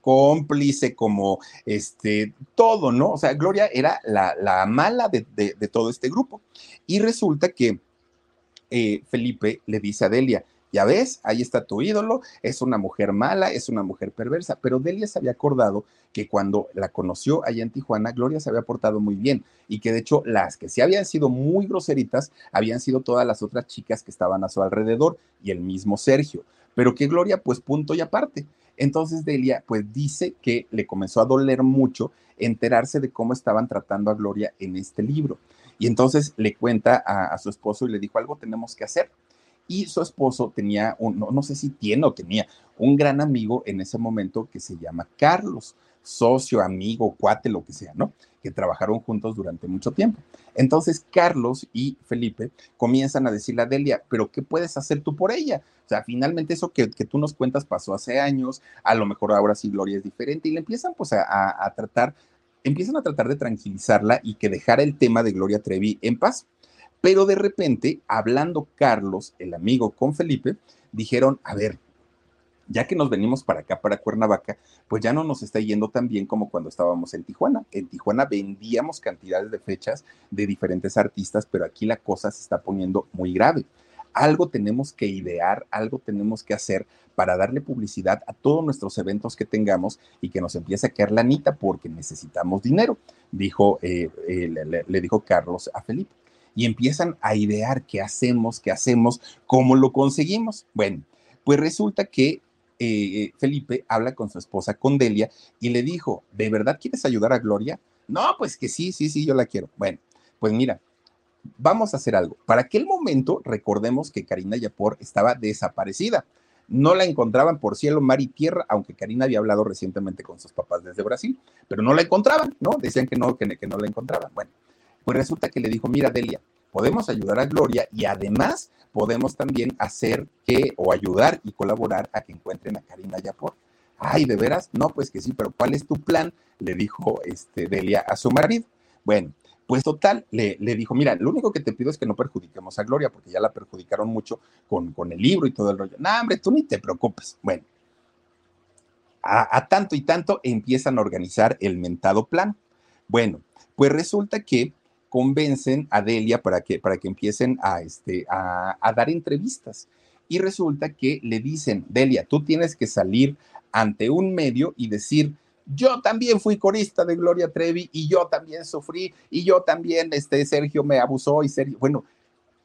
cómplice, como este, todo, ¿no? O sea, Gloria era la, mala de, todo este grupo. Y resulta que eh, Felipe le dice a Delia, ya ves, ahí está tu ídolo, es una mujer mala, es una mujer perversa, pero Delia se había acordado que cuando la conoció allá en Tijuana, Gloria se había portado muy bien y que de hecho las que sí habían sido muy groseritas habían sido todas las otras chicas que estaban a su alrededor y el mismo Sergio, pero que Gloria pues punto y aparte. Entonces Delia pues dice que le comenzó a doler mucho enterarse de cómo estaban tratando a Gloria en este libro. Y entonces le cuenta a, su esposo y le dijo, algo tenemos que hacer. Y su esposo tenía, un, no, no sé si tiene o tenía, un gran amigo en ese momento que se llama Carlos, socio, amigo, cuate, lo que sea, ¿no? Que trabajaron juntos durante mucho tiempo. Entonces, Carlos y Felipe comienzan a decirle a Delia, pero ¿qué puedes hacer tú por ella? O sea, finalmente eso que, tú nos cuentas pasó hace años, a lo mejor ahora sí Gloria es diferente, y le empiezan pues a, tratar empiezan a tratar de tranquilizarla y que dejara el tema de Gloria Trevi en paz. Pero de repente, hablando Carlos, el amigo con Felipe, dijeron, a ver, ya que nos venimos para acá, para Cuernavaca, pues ya no nos está yendo tan bien como cuando estábamos en Tijuana. En Tijuana vendíamos cantidades de fechas de diferentes artistas, pero aquí la cosa se está poniendo muy grave. Algo tenemos que idear, algo tenemos que hacer para darle publicidad a todos nuestros eventos que tengamos y que nos empiece a caer la anita porque necesitamos dinero, dijo, eh, eh, le dijo Carlos a Felipe y empiezan a idear qué hacemos, qué hacemos, cómo lo conseguimos. Bueno, pues resulta que eh, Felipe habla con su esposa, con Delia, y le dijo, ¿de verdad quieres ayudar a Gloria? No, pues que sí, sí, sí, yo la quiero. Bueno, pues mira, vamos a hacer algo. Para aquel momento, recordemos que Karina Yapor estaba desaparecida. No la encontraban por cielo, mar y tierra, aunque Karina había hablado recientemente con sus papás desde Brasil, pero no la encontraban, ¿no? Decían que no, que, que no la encontraban. Bueno, pues resulta que le dijo, mira Delia, podemos ayudar a Gloria y además podemos también hacer que o ayudar y colaborar a que encuentren a Karina Yapor. Ay, ¿de veras? No, pues que sí, pero ¿cuál es tu plan? Le dijo este, Delia a su marido. Bueno, pues total, le, le, dijo, mira, lo único que te pido es que no perjudiquemos a Gloria, porque ya la perjudicaron mucho con, con el libro y todo el rollo. No, hombre, tú ni te preocupes. Bueno, a, a tanto y tanto empiezan a organizar el mentado plan. Bueno, pues resulta que convencen a Delia para que, para que empiecen a, este, a, a dar entrevistas. Y resulta que le dicen, Delia, tú tienes que salir ante un medio y decir, yo también fui corista de Gloria Trevi y yo también sufrí y yo también, este, Sergio me abusó y Sergio, bueno,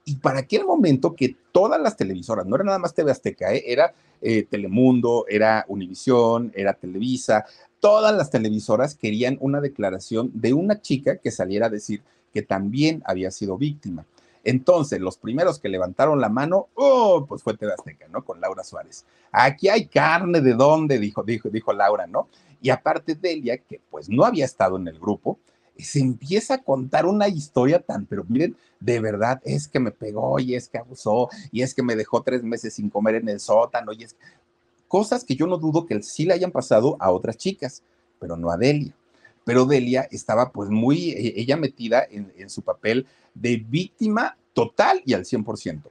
y para aquel momento que todas las televisoras, no era nada más TV Azteca, ¿eh? era eh, Telemundo, era Univisión, era Televisa, todas las televisoras querían una declaración de una chica que saliera a decir, que también había sido víctima. Entonces, los primeros que levantaron la mano, oh, pues fue TV Azteca, ¿no? Con Laura Suárez. Aquí hay carne de dónde, dijo, dijo, dijo Laura, ¿no? Y aparte Delia, que pues no había estado en el grupo, se empieza a contar una historia tan, pero miren, de verdad, es que me pegó y es que abusó y es que me dejó tres meses sin comer en el sótano y es cosas que yo no dudo que sí le hayan pasado a otras chicas, pero no a Delia pero Delia estaba pues muy, e, ella metida en, su papel de víctima total y al 100%.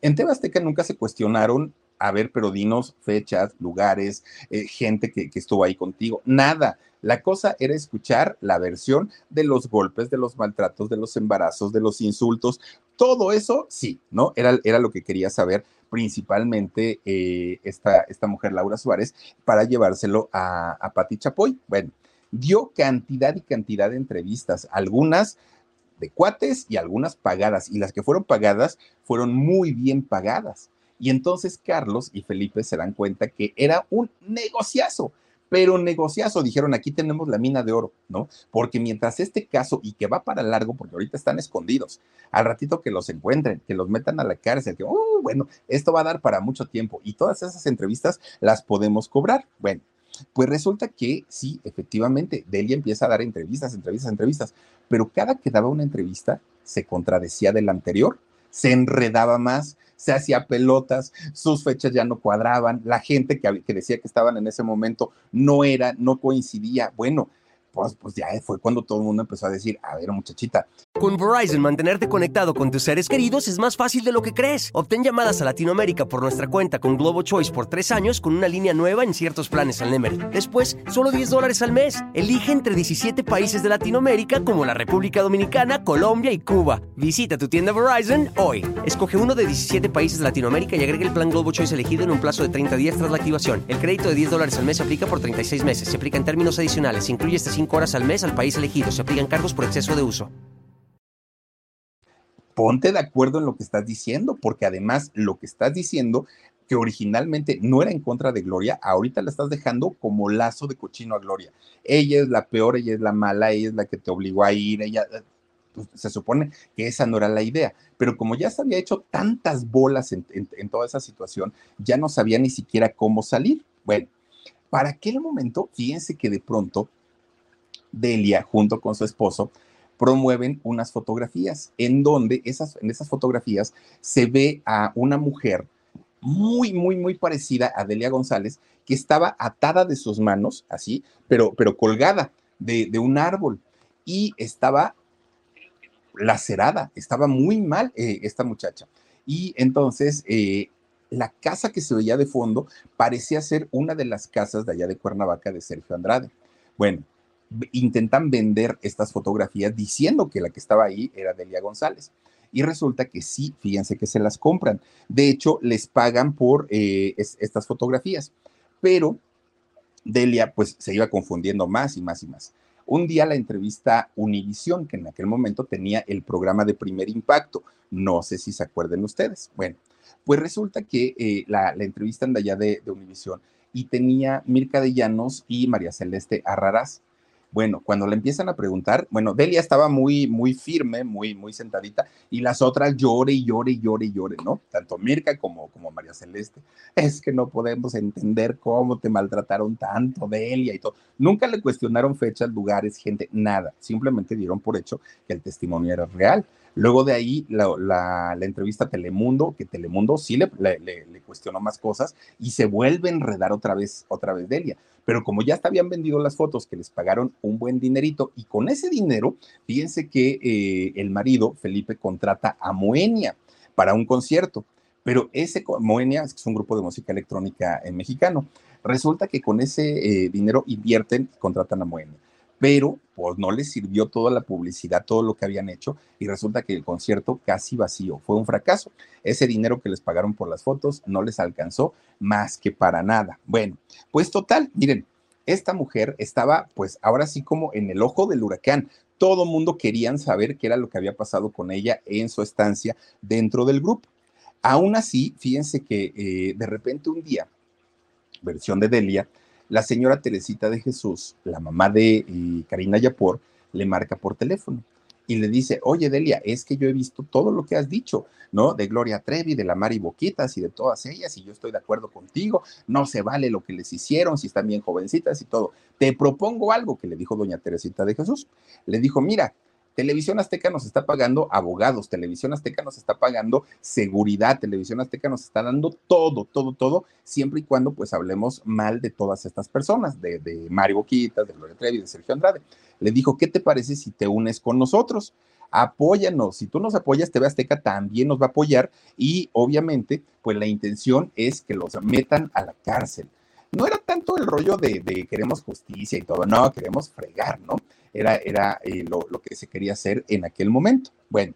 En Tebasteca nunca se cuestionaron, a ver, pero dinos fechas, lugares, eh, gente que, que estuvo ahí contigo, nada. La cosa era escuchar la versión de los golpes, de los maltratos, de los embarazos, de los insultos, todo eso, sí, ¿no? Era, era lo que quería saber principalmente eh, esta, esta mujer, Laura Suárez, para llevárselo a, a Pati Chapoy. Bueno, dio cantidad y cantidad de entrevistas, algunas de cuates y algunas pagadas, y las que fueron pagadas fueron muy bien pagadas. Y entonces Carlos y Felipe se dan cuenta que era un negociazo, pero negociazo, dijeron, aquí tenemos la mina de oro, ¿no? Porque mientras este caso, y que va para largo, porque ahorita están escondidos, al ratito que los encuentren, que los metan a la cárcel, que, oh, bueno, esto va a dar para mucho tiempo, y todas esas entrevistas las podemos cobrar. Bueno, pues resulta que sí, efectivamente, Delia empieza a dar entrevistas, entrevistas, entrevistas, pero cada que daba una entrevista se contradecía de la anterior, se enredaba más, se hacía pelotas, sus fechas ya no cuadraban, la gente que, que decía que estaban en ese momento no era, no coincidía. Bueno, pues, pues ya fue cuando todo el mundo empezó a decir, a ver, muchachita. Con Verizon, mantenerte conectado con tus seres queridos es más fácil de lo que crees. Obtén llamadas a Latinoamérica por nuestra cuenta con Globo Choice por tres años con una línea nueva en ciertos planes al Nemer. Después, solo 10 dólares al mes. Elige entre 17 países de Latinoamérica como la República Dominicana, Colombia y Cuba. Visita tu tienda Verizon hoy. Escoge uno de 17 países de Latinoamérica y agrega el plan Globo Choice elegido en un plazo de 30 días tras la activación. El crédito de 10 dólares al mes aplica por 36 meses. Se aplica en términos adicionales. Se incluye este horas al mes al país elegido. Se aplican cargos por exceso de uso. Ponte de acuerdo en lo que estás diciendo, porque además lo que estás diciendo, que originalmente no era en contra de Gloria, ahorita la estás dejando como lazo de cochino a Gloria. Ella es la peor, ella es la mala, ella es la que te obligó a ir, ella pues, se supone que esa no era la idea, pero como ya se había hecho tantas bolas en, toda esa situación, ya no sabía ni siquiera cómo salir. Bueno, para aquel momento, fíjense que de pronto Delia, junto con su esposo, promueven unas fotografías en donde esas, en esas fotografías se ve a una mujer muy, muy, muy parecida a Delia González, que estaba atada de sus manos, así, pero, pero colgada. de, un árbol y estaba lacerada, estaba muy mal eh, esta muchacha. Y entonces eh, la casa que se veía de fondo parecía ser una de las casas de allá de Cuernavaca de Sergio Andrade. Bueno, intentan vender estas fotografías diciendo que la que estaba ahí era Delia González. Y resulta que sí, fíjense que se las compran. De hecho, les pagan por eh, estas fotografías. Pero Delia pues se iba confundiendo más y más y más. Un día la entrevista Univisión, que en aquel momento tenía el programa de primer impacto. No sé si se acuerden ustedes. Bueno, pues resulta que eh, la, la entrevistan de allá de, de Univisión y tenía Mirka de Llanos y María Celeste Arraraz. Bueno, cuando le empiezan a preguntar, bueno, Delia estaba muy, muy firme, muy, muy sentadita, y las otras llore y llore llore y llore, ¿no? Tanto Mirka como, como María Celeste. Es que no podemos entender cómo te maltrataron tanto, Delia y todo. Nunca le cuestionaron fechas, lugares, gente, nada. Simplemente dieron por hecho que el testimonio era real. Luego de ahí, la, entrevista a Telemundo, que Telemundo sí le, cuestionó más cosas y se vuelve a enredar otra vez, otra vez Delia. Pero como ya habían vendido las fotos, que les pagaron un buen dinerito, y con ese dinero, fíjense que eh, el marido, Felipe, contrata a Moenia para un concierto. Pero ese Moenia es un grupo de música electrónica en mexicano. Resulta que con ese eh, dinero invierten y contratan a Moenia pero pues no les sirvió toda la publicidad, todo lo que habían hecho y resulta que el concierto casi vacío, fue un fracaso. Ese dinero que les pagaron por las fotos no les alcanzó más que para nada. Bueno, pues total, miren, esta mujer estaba pues ahora sí como en el ojo del huracán. Todo mundo querían saber qué era lo que había pasado con ella en su estancia dentro del grupo. Aún así, fíjense que eh, de repente un día, versión de Delia, la señora Teresita de Jesús, la mamá de eh, Karina Yapor, le marca por teléfono y le dice, oye Delia, es que yo he visto todo lo que has dicho, ¿no? De Gloria Trevi, de la Mari Boquitas y de todas ellas, y yo estoy de acuerdo contigo, no se vale lo que les hicieron, si están bien jovencitas y todo. Te propongo algo que le dijo doña Teresita de Jesús. Le dijo, mira, Televisión Azteca nos está pagando abogados, Televisión Azteca nos está pagando seguridad, Televisión Azteca nos está dando todo, todo, todo, siempre y cuando pues hablemos mal de todas estas personas, de, Mario Boquitas, de Gloria Trevi, de Sergio Andrade. Le dijo, ¿qué te parece si te unes con nosotros? Apóyanos, si tú nos apoyas, TV Azteca también nos va a apoyar y obviamente pues la intención es que los metan a la cárcel. No era tanto el rollo de, queremos justicia y todo, no, queremos fregar, ¿no? era, era eh, lo, que se quería hacer en aquel momento. Bueno,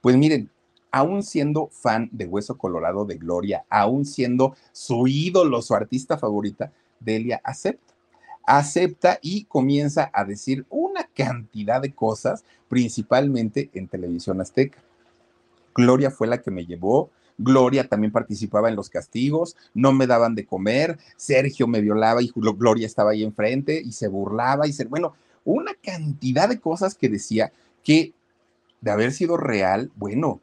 pues miren, aún siendo fan de Hueso Colorado de Gloria, aún siendo su ídolo, su artista favorita, Delia acepta. Acepta y comienza a decir una cantidad de cosas, principalmente en televisión azteca. Gloria fue la que me llevó, Gloria también participaba en los castigos, no me daban de comer, Sergio me violaba y Gloria estaba ahí enfrente y se burlaba y se, bueno, una cantidad de cosas que decía que de haber sido real, bueno,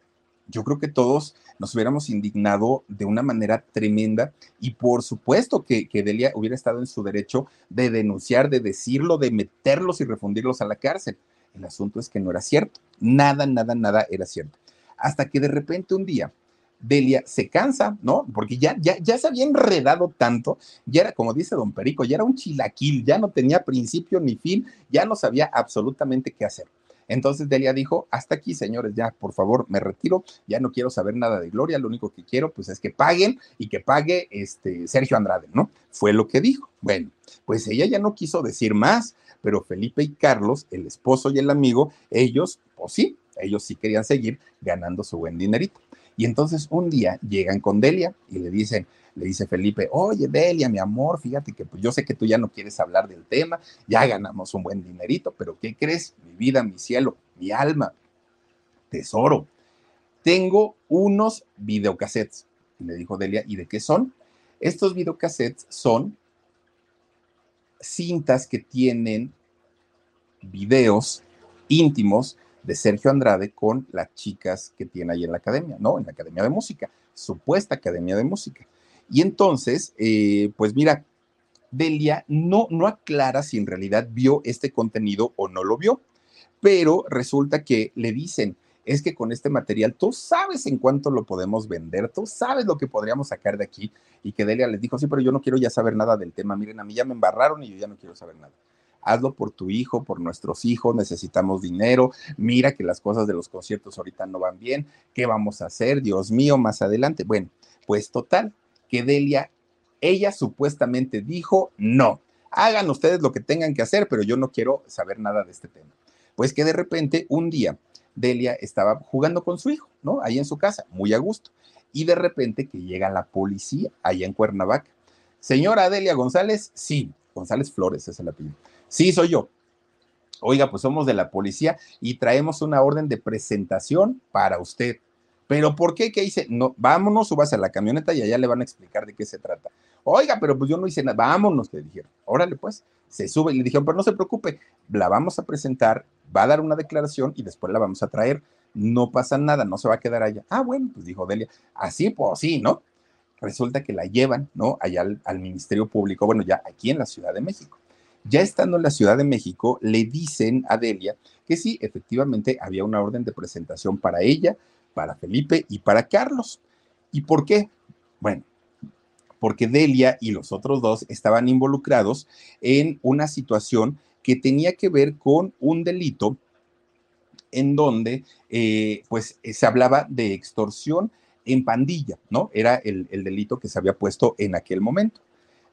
yo creo que todos nos hubiéramos indignado de una manera tremenda y por supuesto que, que, Delia hubiera estado en su derecho de denunciar, de decirlo, de meterlos y refundirlos a la cárcel. El asunto es que no era cierto, nada, nada, nada era cierto. Hasta que de repente un día Delia se cansa, ¿no? Porque ya, ya, ya se había enredado tanto, ya era, como dice don Perico, ya era un chilaquil, ya no tenía principio ni fin, ya no sabía absolutamente qué hacer. Entonces Delia dijo, hasta aquí, señores, ya, por favor, me retiro, ya no quiero saber nada de Gloria, lo único que quiero, pues, es que paguen y que pague este Sergio Andrade, ¿no? Fue lo que dijo. Bueno, pues ella ya no quiso decir más, pero Felipe y Carlos, el esposo y el amigo, ellos, pues sí, ellos sí querían seguir ganando su buen dinerito. Y entonces un día llegan con Delia y le dicen, le dice Felipe, oye Delia, mi amor, fíjate que pues, yo sé que tú ya no quieres hablar del tema, ya ganamos un buen dinerito, pero ¿qué crees? Mi vida, mi cielo, mi alma, tesoro. Tengo unos videocassettes. Y le dijo Delia, ¿y de qué son? Estos videocassettes son cintas que tienen videos íntimos de Sergio Andrade con las chicas que tiene ahí en la academia, ¿no? En la academia de música, supuesta academia de música. Y entonces, eh, pues mira, Delia no, no aclara si en realidad vio este contenido o no lo vio, pero resulta que le dicen, es que con este material tú sabes en cuánto lo podemos vender, tú sabes lo que podríamos sacar de aquí. Y que Delia les dijo, sí, pero yo no quiero ya saber nada del tema, miren, a mí ya me embarraron y yo ya no quiero saber nada. Hazlo por tu hijo, por nuestros hijos, necesitamos dinero, mira que las cosas de los conciertos ahorita no van bien, ¿qué vamos a hacer? Dios mío, más adelante. Bueno, pues total, que Delia, ella supuestamente dijo, no, hagan ustedes lo que tengan que hacer, pero yo no quiero saber nada de este tema. Pues que de repente un día Delia estaba jugando con su hijo, ¿no? Ahí en su casa, muy a gusto. Y de repente que llega la policía allá en Cuernavaca. Señora Delia González, sí, González Flores es el apellido. Sí, soy yo. Oiga, pues somos de la policía y traemos una orden de presentación para usted. ¿Pero por qué? ¿Qué hice? No, vámonos, subas a la camioneta y allá le van a explicar de qué se trata. Oiga, pero pues yo no hice nada. Vámonos, le dijeron. Órale, pues. Se sube y le dijeron, pero no se preocupe, la vamos a presentar, va a dar una declaración y después la vamos a traer. No pasa nada, no se va a quedar allá. Ah, bueno, pues dijo Delia, así, pues sí, ¿no? Resulta que la llevan, ¿no? Allá al, al Ministerio Público, bueno, ya aquí en la Ciudad de México. Ya estando en la Ciudad de México, le dicen a Delia que sí, efectivamente había una orden de presentación para ella, para Felipe y para Carlos. ¿Y por qué? Bueno, porque Delia y los otros dos estaban involucrados en una situación que tenía que ver con un delito en donde eh, pues se hablaba de extorsión en pandilla, ¿no? Era el, delito que se había puesto en aquel momento.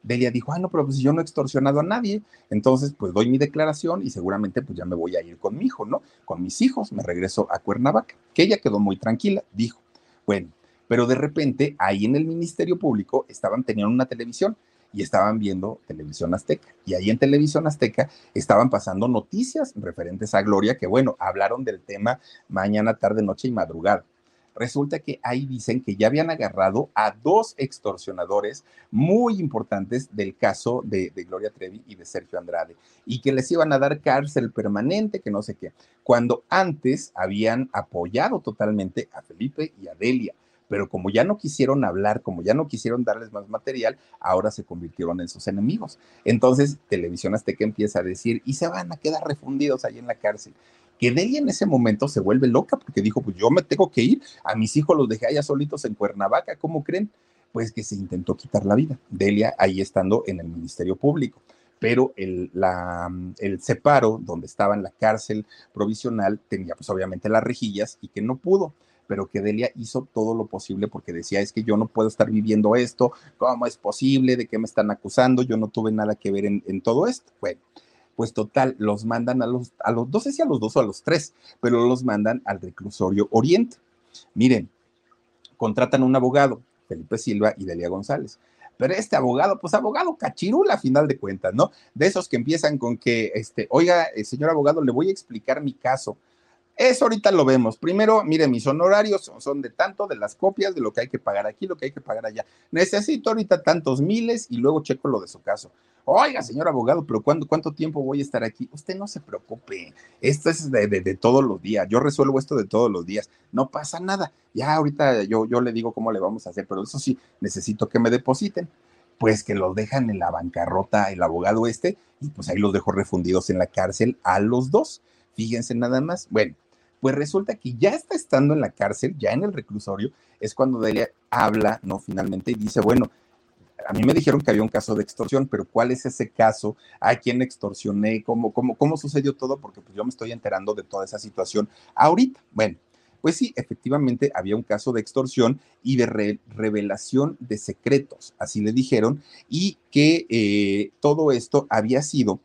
Delia dijo, ah, no, pero pues yo no he extorsionado a nadie, entonces pues doy mi declaración y seguramente pues ya me voy a ir con mi hijo, ¿no? Con mis hijos, me regreso a Cuernavaca, que ella quedó muy tranquila, dijo, bueno, pero de repente ahí en el Ministerio Público estaban teniendo una televisión y estaban viendo televisión azteca. Y ahí en televisión azteca estaban pasando noticias referentes a Gloria, que bueno, hablaron del tema mañana, tarde, noche y madrugada resulta que ahí dicen que ya habían agarrado a dos extorsionadores muy importantes del caso de, Gloria Trevi y de Sergio Andrade y que les iban a dar cárcel permanente, que no sé qué, cuando antes habían apoyado totalmente a Felipe y a Delia. Pero como ya no quisieron hablar, como ya no quisieron darles más material, ahora se convirtieron en sus enemigos. Entonces, Televisión Azteca empieza a decir, y se van a quedar refundidos ahí en la cárcel que Delia en ese momento se vuelve loca porque dijo, pues yo me tengo que ir, a mis hijos los dejé allá solitos en Cuernavaca, ¿cómo creen? Pues que se intentó quitar la vida. Delia ahí estando en el Ministerio Público pero el, el separo donde estaba en la cárcel provisional tenía pues obviamente las rejillas y que no pudo pero que Delia hizo todo lo posible porque decía, es que yo no puedo estar viviendo esto, ¿cómo es posible? ¿De qué me están acusando? Yo no tuve nada que ver en todo esto. Bueno, pues total, los mandan a los, a los, no sé si a los dos o a los tres, pero los mandan al reclusorio Oriente. Miren, contratan un abogado, Felipe Silva y Delia González. Pero este abogado, pues abogado cachirula a final de cuentas, ¿no? De esos que empiezan con que, este, oiga, eh, señor abogado, le voy a explicar mi caso. Eso ahorita lo vemos. Primero, mire, mis honorarios son de tanto, de las copias, de lo que hay que pagar aquí, lo que hay que pagar allá. Necesito ahorita tantos miles y luego checo lo de su caso. Oiga, señor abogado, pero ¿cuándo, ¿cuánto tiempo voy a estar aquí? Usted no se preocupe. Esto es de, todos los días. Yo resuelvo esto de todos los días. No pasa nada. Ya ahorita yo, yo le digo cómo le vamos a hacer, pero eso sí, necesito que me depositen. Pues que los dejan en la bancarrota el abogado este y pues ahí los dejo refundidos en la cárcel a los dos. Fíjense nada más. Bueno, pues resulta que ya está estando en la cárcel, ya en el reclusorio, es cuando Delia habla, ¿no? Finalmente y dice, bueno, a mí me dijeron que había un caso de extorsión, pero ¿cuál es ese caso? ¿A quién extorsioné? ¿Cómo, cómo, cómo sucedió todo? Porque pues yo me estoy enterando de toda esa situación ahorita. Bueno, pues sí, efectivamente había un caso de extorsión y de re revelación de secretos, así le dijeron, y que eh, todo esto había sido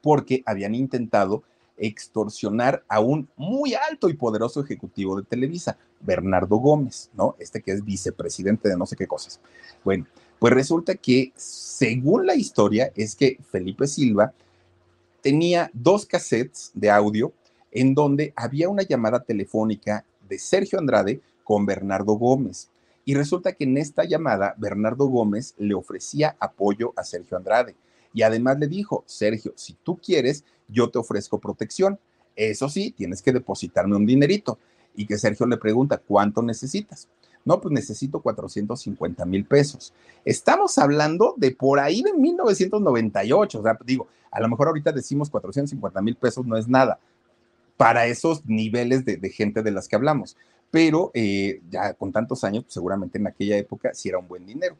porque habían intentado extorsionar a un muy alto y poderoso ejecutivo de Televisa, Bernardo Gómez, ¿no? Este que es vicepresidente de no sé qué cosas. Bueno, pues resulta que, según la historia, es que Felipe Silva tenía dos cassettes de audio en donde había una llamada telefónica de Sergio Andrade con Bernardo Gómez. Y resulta que en esta llamada, Bernardo Gómez le ofrecía apoyo a Sergio Andrade. Y además le dijo, Sergio, si tú quieres, yo te ofrezco protección. Eso sí, tienes que depositarme un dinerito. Y que Sergio le pregunta, ¿cuánto necesitas? No, pues necesito 450 mil pesos. Estamos hablando de por ahí de 1998. O sea, digo, a lo mejor ahorita decimos 450 mil pesos no es nada para esos niveles de, gente de las que hablamos. Pero eh, ya con tantos años, pues seguramente en aquella época sí era un buen dinero.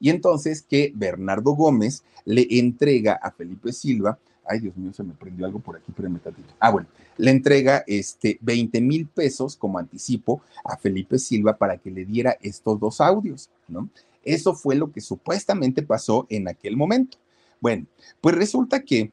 Y entonces que Bernardo Gómez le entrega a Felipe Silva ay Dios mío, se me prendió algo por aquí, pero me tantito. Ah, bueno, le entrega este 20 mil pesos como anticipo a Felipe Silva para que le diera estos dos audios, ¿no? Eso fue lo que supuestamente pasó en aquel momento. Bueno, pues resulta que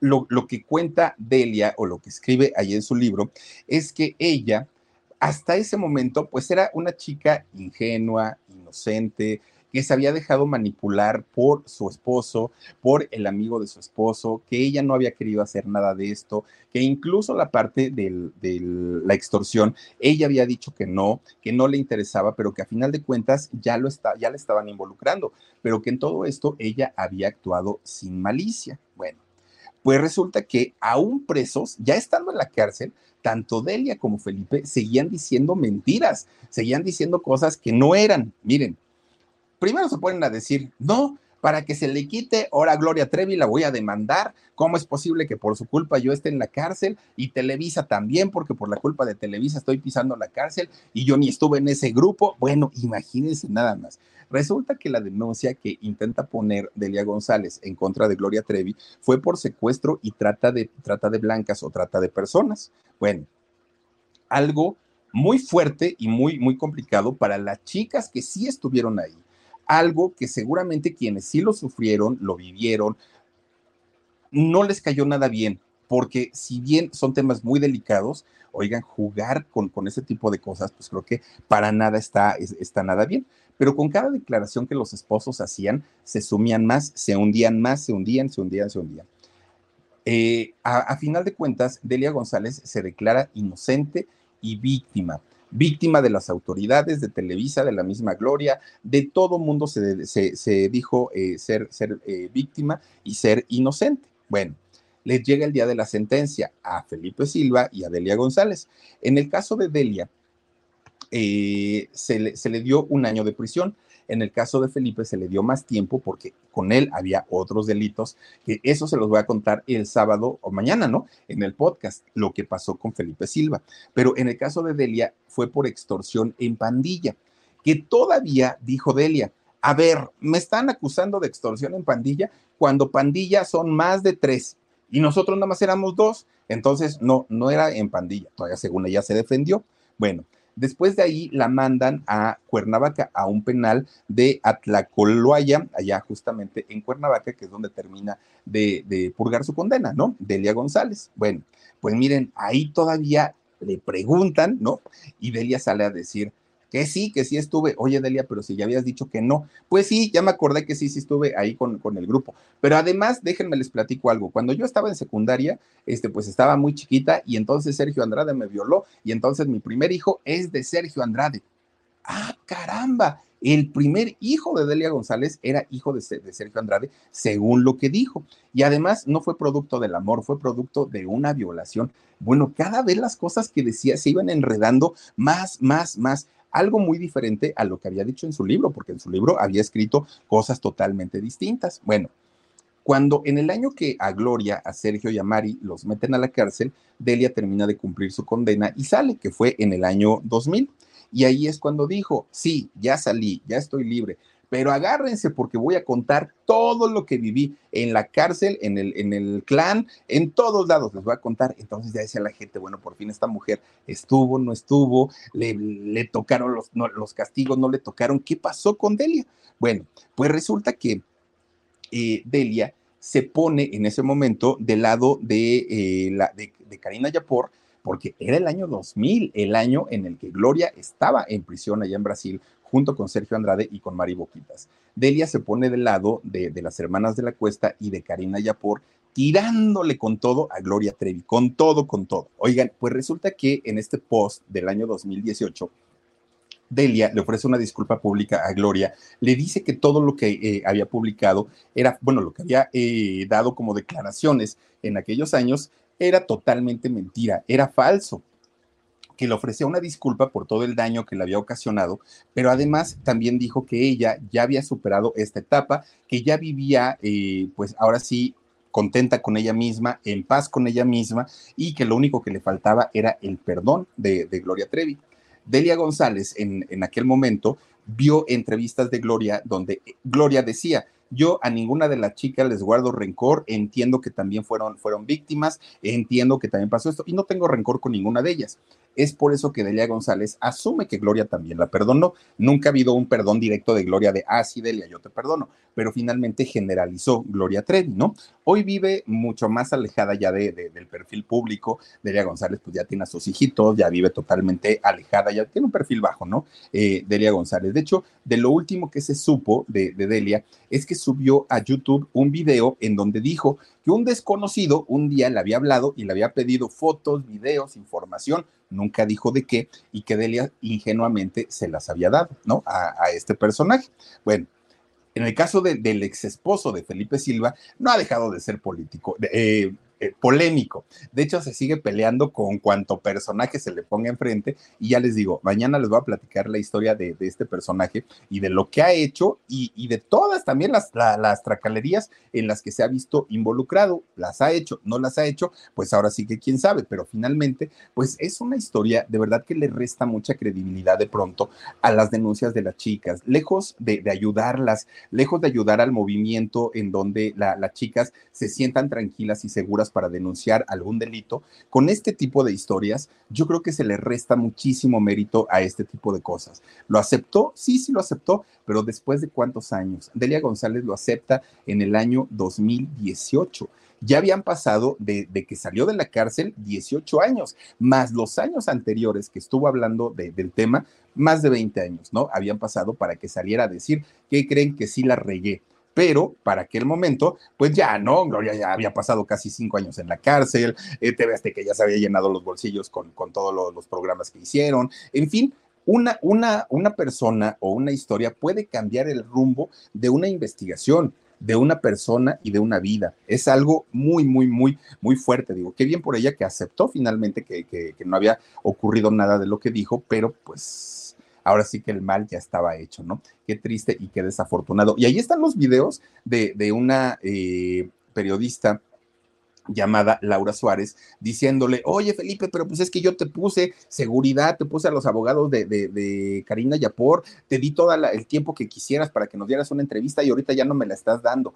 lo, que cuenta Delia o lo que escribe ahí en su libro es que ella, hasta ese momento, pues era una chica ingenua, inocente, que se había dejado manipular por su esposo, por el amigo de su esposo, que ella no había querido hacer nada de esto, que incluso la parte de la extorsión, ella había dicho que no, que no le interesaba, pero que a final de cuentas ya, lo está, ya le estaban involucrando, pero que en todo esto ella había actuado sin malicia. Bueno, pues resulta que aún presos, ya estando en la cárcel, tanto Delia como Felipe seguían diciendo mentiras, seguían diciendo cosas que no eran. Miren, primero se ponen a decir, no, para que se le quite, ahora Gloria Trevi la voy a demandar. ¿Cómo es posible que por su culpa yo esté en la cárcel y Televisa también, porque por la culpa de Televisa estoy pisando la cárcel y yo ni estuve en ese grupo? Bueno, imagínense nada más. Resulta que la denuncia que intenta poner Delia González en contra de Gloria Trevi fue por secuestro y trata de, trata de blancas o trata de personas. Bueno, algo muy fuerte y muy, muy complicado para las chicas que sí estuvieron ahí. Algo que seguramente quienes sí lo sufrieron, lo vivieron, no les cayó nada bien, porque si bien son temas muy delicados, oigan, jugar con, con ese tipo de cosas, pues creo que para nada está, está nada bien pero con cada declaración que los esposos hacían, se sumían más, se hundían más, se hundían, se hundían, se hundían. Eh, a, final de cuentas, Delia González se declara inocente y víctima, víctima de las autoridades, de Televisa, de la misma Gloria, de todo mundo se, se, dijo eh, ser, ser eh, víctima y ser inocente. Bueno, les llega el día de la sentencia a Felipe Silva y a Delia González. En el caso de Delia, eh, se, le, dio un año de prisión. En el caso de Felipe se le dio más tiempo porque con él había otros delitos, que eso se los voy a contar el sábado o mañana, ¿no? En el podcast, lo que pasó con Felipe Silva. Pero en el caso de Delia fue por extorsión en pandilla, que todavía dijo Delia, a ver, me están acusando de extorsión en pandilla cuando pandilla son más de tres y nosotros nada más éramos dos, entonces no, no era en pandilla, todavía según ella se defendió. Bueno, Después de ahí la mandan a Cuernavaca, a un penal de Atlacoloaya, allá justamente en Cuernavaca, que es donde termina de, de purgar su condena, ¿no? Delia González. Bueno, pues miren, ahí todavía le preguntan, ¿no? Y Delia sale a decir, que sí, que sí estuve. Oye, Delia, pero si ya habías dicho que no. Pues sí, ya me acordé que sí, sí estuve ahí con, con, el grupo. Pero además, déjenme les platico algo. Cuando yo estaba en secundaria, este, pues estaba muy chiquita y entonces Sergio Andrade me violó y entonces mi primer hijo es de Sergio Andrade. Ah, caramba. El primer hijo de Delia González era hijo de, de, Sergio Andrade, según lo que dijo. Y además no fue producto del amor, fue producto de una violación. Bueno, cada vez las cosas que decía se iban enredando más, más, más algo muy diferente a lo que había dicho en su libro, porque en su libro había escrito cosas totalmente distintas. Bueno, cuando en el año que a Gloria, a Sergio y a Mari los meten a la cárcel, Delia termina de cumplir su condena y sale, que fue en el año 2000. Y ahí es cuando dijo, sí, ya salí, ya estoy libre, pero agárrense porque voy a contar todo lo que viví en la cárcel, en el, en el clan, en todos lados les voy a contar. Entonces ya decía la gente, bueno, por fin esta mujer estuvo, no estuvo, le, le tocaron los, los castigos, no le tocaron. ¿Qué pasó con Delia? Bueno, pues resulta que eh, Delia se pone en ese momento del lado de, eh, la, de, de Karina Yapor, porque era el año 2000, el año en el que Gloria estaba en prisión allá en Brasil junto con Sergio Andrade y con Mari Boquitas. Delia se pone del lado de, las hermanas de la cuesta y de Karina Yapor, tirándole con todo a Gloria Trevi, con todo, con todo. Oigan, pues resulta que en este post del año 2018, Delia le ofrece una disculpa pública a Gloria, le dice que todo lo que eh, había publicado era, bueno, lo que había eh, dado como declaraciones en aquellos años era totalmente mentira, era falso que le ofrecía una disculpa por todo el daño que le había ocasionado, pero además también dijo que ella ya había superado esta etapa, que ya vivía, eh, pues ahora sí, contenta con ella misma, en paz con ella misma, y que lo único que le faltaba era el perdón de, Gloria Trevi. Delia González en, en aquel momento vio entrevistas de Gloria donde Gloria decía, yo a ninguna de las chicas les guardo rencor, entiendo que también fueron, fueron víctimas, entiendo que también pasó esto y no tengo rencor con ninguna de ellas. Es por eso que Delia González asume que Gloria también la perdonó. Nunca ha habido un perdón directo de Gloria de, ah, sí, Delia, yo te perdono, pero finalmente generalizó Gloria Trevi, ¿no? Hoy vive mucho más alejada ya de, del perfil público. Delia González, pues ya tiene a sus hijitos, ya vive totalmente alejada, ya tiene un perfil bajo, ¿no? Eh, Delia González. De hecho, de lo último que se supo de, de Delia es que subió a YouTube un video en donde dijo que un desconocido un día le había hablado y le había pedido fotos, videos, información, nunca dijo de qué, y que Delia ingenuamente se las había dado, ¿no? A, este personaje. Bueno, en el caso del ex esposo de Felipe Silva, no ha dejado de ser político, eh, eh, polémico. De hecho, se sigue peleando con cuanto personaje se le ponga enfrente. Y ya les digo, mañana les voy a platicar la historia de, este personaje y de lo que ha hecho y, de todas también las, las tracalerías en las que se ha visto involucrado. Las ha hecho, no las ha hecho, pues ahora sí que quién sabe, pero finalmente, pues es una historia de verdad que le resta mucha credibilidad de pronto a las denuncias de las chicas, lejos de, ayudarlas, lejos de ayudar al movimiento en donde las chicas se sientan tranquilas y seguras para denunciar algún delito, con este tipo de historias, yo creo que se le resta muchísimo mérito a este tipo de cosas. ¿Lo aceptó? Sí, sí lo aceptó, pero después de cuántos años? Delia González lo acepta en el año 2018 ya habían pasado de, que salió de la cárcel 18 años, más los años anteriores que estuvo hablando del tema, más de 20 años, ¿no? Habían pasado para que saliera a decir que creen que sí la regué pero para aquel momento, pues ya, ¿no? Gloria ya había pasado casi cinco años en la cárcel, eh, TV que ya se había llenado los bolsillos con, con todos los, programas que hicieron, en fin, una, una, una persona o una historia puede cambiar el rumbo de una investigación de una persona y de una vida. Es algo muy, muy, muy, muy fuerte. Digo, qué bien por ella que aceptó finalmente que, que no había ocurrido nada de lo que dijo, pero pues ahora sí que el mal ya estaba hecho, ¿no? Qué triste y qué desafortunado. Y ahí están los videos de, una eh, periodista llamada Laura Suárez, diciéndole, oye Felipe, pero pues es que yo te puse seguridad, te puse a los abogados de, de, Karina Yapor, te di todo el tiempo que quisieras para que nos dieras una entrevista y ahorita ya no me la estás dando.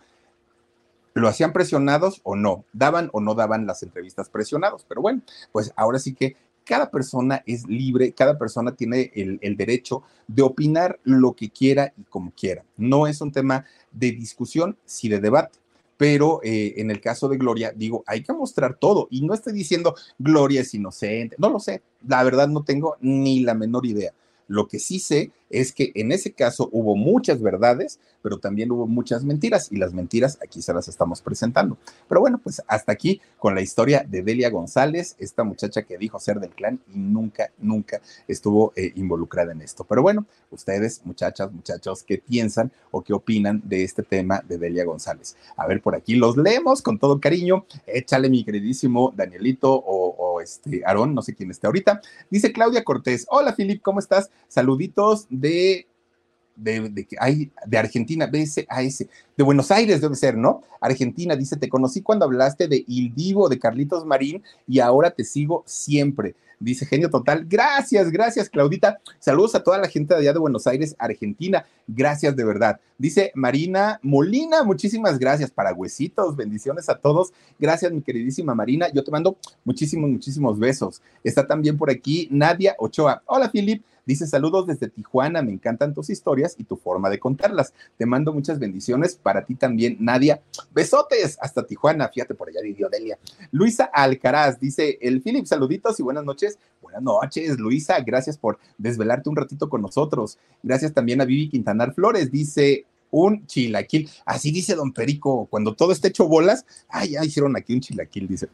¿Lo hacían presionados o no? ¿Daban o no daban las entrevistas presionados? Pero bueno, pues ahora sí que cada persona es libre, cada persona tiene el, derecho de opinar lo que quiera y como quiera. No es un tema de discusión, sí de debate. Pero eh, en el caso de Gloria, digo, hay que mostrar todo. Y no estoy diciendo Gloria es inocente, no lo sé. La verdad no tengo ni la menor idea. Lo que sí sé es que en ese caso hubo muchas verdades, pero también hubo muchas mentiras y las mentiras aquí se las estamos presentando. Pero bueno, pues hasta aquí con la historia de Delia González, esta muchacha que dijo ser del clan y nunca, nunca estuvo eh, involucrada en esto. Pero bueno, ustedes, muchachas, muchachos, ¿qué piensan o qué opinan de este tema de Delia González? A ver, por aquí los leemos con todo cariño. Échale, mi queridísimo Danielito o, este Aarón, no sé quién esté ahorita. Dice Claudia Cortés, hola Filip, ¿cómo estás? Saluditos de, de, hay, de Argentina, BSAS, de Buenos Aires debe ser, ¿no? Argentina, dice, te conocí cuando hablaste de Il Divo, de Carlitos Marín, y ahora te sigo siempre. Dice Genio Total, gracias, gracias Claudita. Saludos a toda la gente de allá de Buenos Aires, Argentina. Gracias de verdad. Dice Marina Molina, muchísimas gracias para huesitos. Bendiciones a todos. Gracias, mi queridísima Marina. Yo te mando muchísimos, muchísimos besos. Está también por aquí Nadia Ochoa. Hola, Filip. Dice saludos desde Tijuana, me encantan tus historias y tu forma de contarlas. Te mando muchas bendiciones para ti también, Nadia. Besotes hasta Tijuana, fíjate por allá vivió Delia. Luisa Alcaraz dice, el Philip, saluditos y buenas noches. Buenas noches, Luisa, gracias por desvelarte un ratito con nosotros. Gracias también a Vivi Quintanar Flores, dice, un chilaquil. Así dice don Perico, cuando todo está hecho bolas, ay, ya hicieron aquí un chilaquil, dice.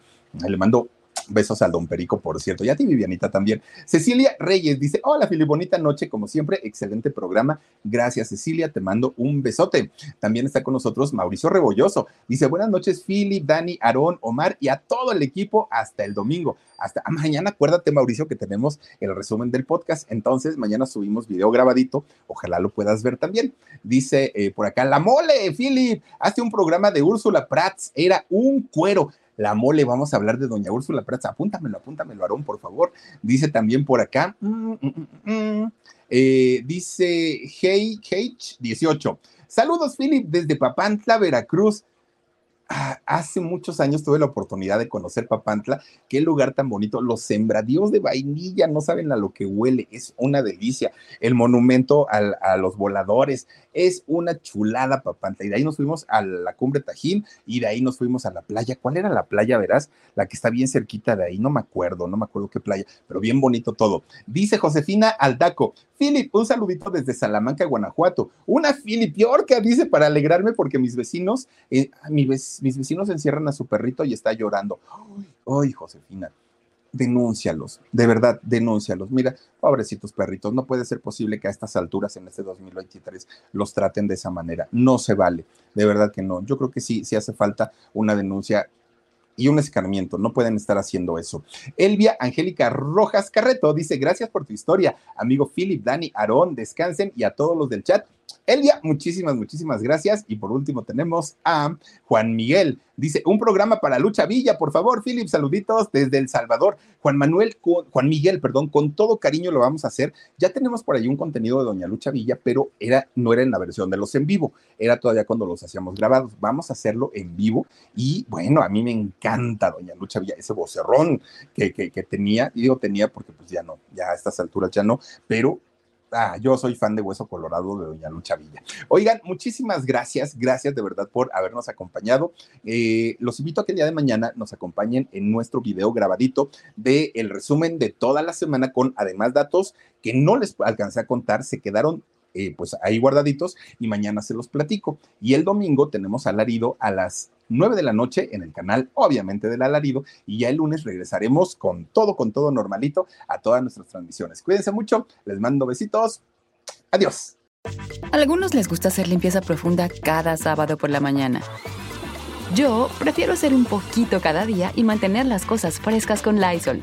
Le mando Besos al Don Perico, por cierto. Y a ti, Vivianita, también. Cecilia Reyes dice: Hola, Fili, bonita noche, como siempre. Excelente programa. Gracias, Cecilia. Te mando un besote. También está con nosotros Mauricio Rebolloso. Dice: Buenas noches, Fili, Dani, Aarón, Omar y a todo el equipo. Hasta el domingo. Hasta mañana, acuérdate, Mauricio, que tenemos el resumen del podcast. Entonces, mañana subimos video grabadito. Ojalá lo puedas ver también. Dice eh, por acá: La mole, Philip. Hace un programa de Úrsula Prats. Era un cuero la mole, vamos a hablar de doña Úrsula Prats, apúntamelo, apúntamelo, Aarón, por favor. Dice también por acá, mm, mm, mm, eh, dice Hey H 18. Saludos, Philip, desde Papantla, Veracruz. Ah, hace muchos años tuve la oportunidad de conocer Papantla. Qué lugar tan bonito. Los sembradíos de vainilla, no saben a lo que huele. Es una delicia. El monumento a los voladores. Es una chulada Papantla. Y de ahí nos fuimos a la cumbre Tajín y de ahí nos fuimos a la playa. ¿Cuál era la playa, verás? La que está bien cerquita de ahí. No me acuerdo, no me acuerdo qué playa, pero bien bonito todo. Dice Josefina Aldaco. Philip, un saludito desde Salamanca, Guanajuato. Una Filipiorca, dice, para alegrarme porque mis vecinos, eh, mis, vecinos encierran a su perrito y está llorando. Ay, Josefina, denúncialos, de verdad, denúncialos. Mira, pobrecitos perritos, no puede ser posible que a estas alturas, en este 2023, los traten de esa manera. No se vale, de verdad que no. Yo creo que sí, sí hace falta una denuncia y un escarmiento. No pueden estar haciendo eso. Elvia Angélica Rojas Carreto dice: Gracias por tu historia, amigo Philip, Dani, Aarón, descansen y a todos los del chat. Elvia, muchísimas, muchísimas gracias. Y por último tenemos a Juan Miguel. Dice, un programa para Lucha Villa, por favor, Philip, saluditos desde El Salvador. Juan Manuel, Juan Miguel, perdón, con todo cariño lo vamos a hacer. Ya tenemos por ahí un contenido de Doña Lucha Villa, pero era, no era en la versión de los en vivo, era todavía cuando los hacíamos grabados. Vamos a hacerlo en vivo y bueno, a mí me encanta Doña Lucha Villa, ese vocerrón que, que, que tenía, y digo tenía porque pues ya no, ya a estas alturas ya no, pero Ah, yo soy fan de Hueso Colorado de Doña Lucha Villa. Oigan, muchísimas gracias, gracias de verdad por habernos acompañado. Eh, los invito a que el día de mañana nos acompañen en nuestro video grabadito de el resumen de toda la semana con además datos que no les alcancé a contar, se quedaron eh, pues ahí guardaditos y mañana se los platico. Y el domingo tenemos alarido a las 9 de la noche en el canal, obviamente, del alarido. Y ya el lunes regresaremos con todo, con todo normalito a todas nuestras transmisiones. Cuídense mucho, les mando besitos. Adiós. A algunos les gusta hacer limpieza profunda cada sábado por la mañana. Yo prefiero hacer un poquito cada día y mantener las cosas frescas con Lysol.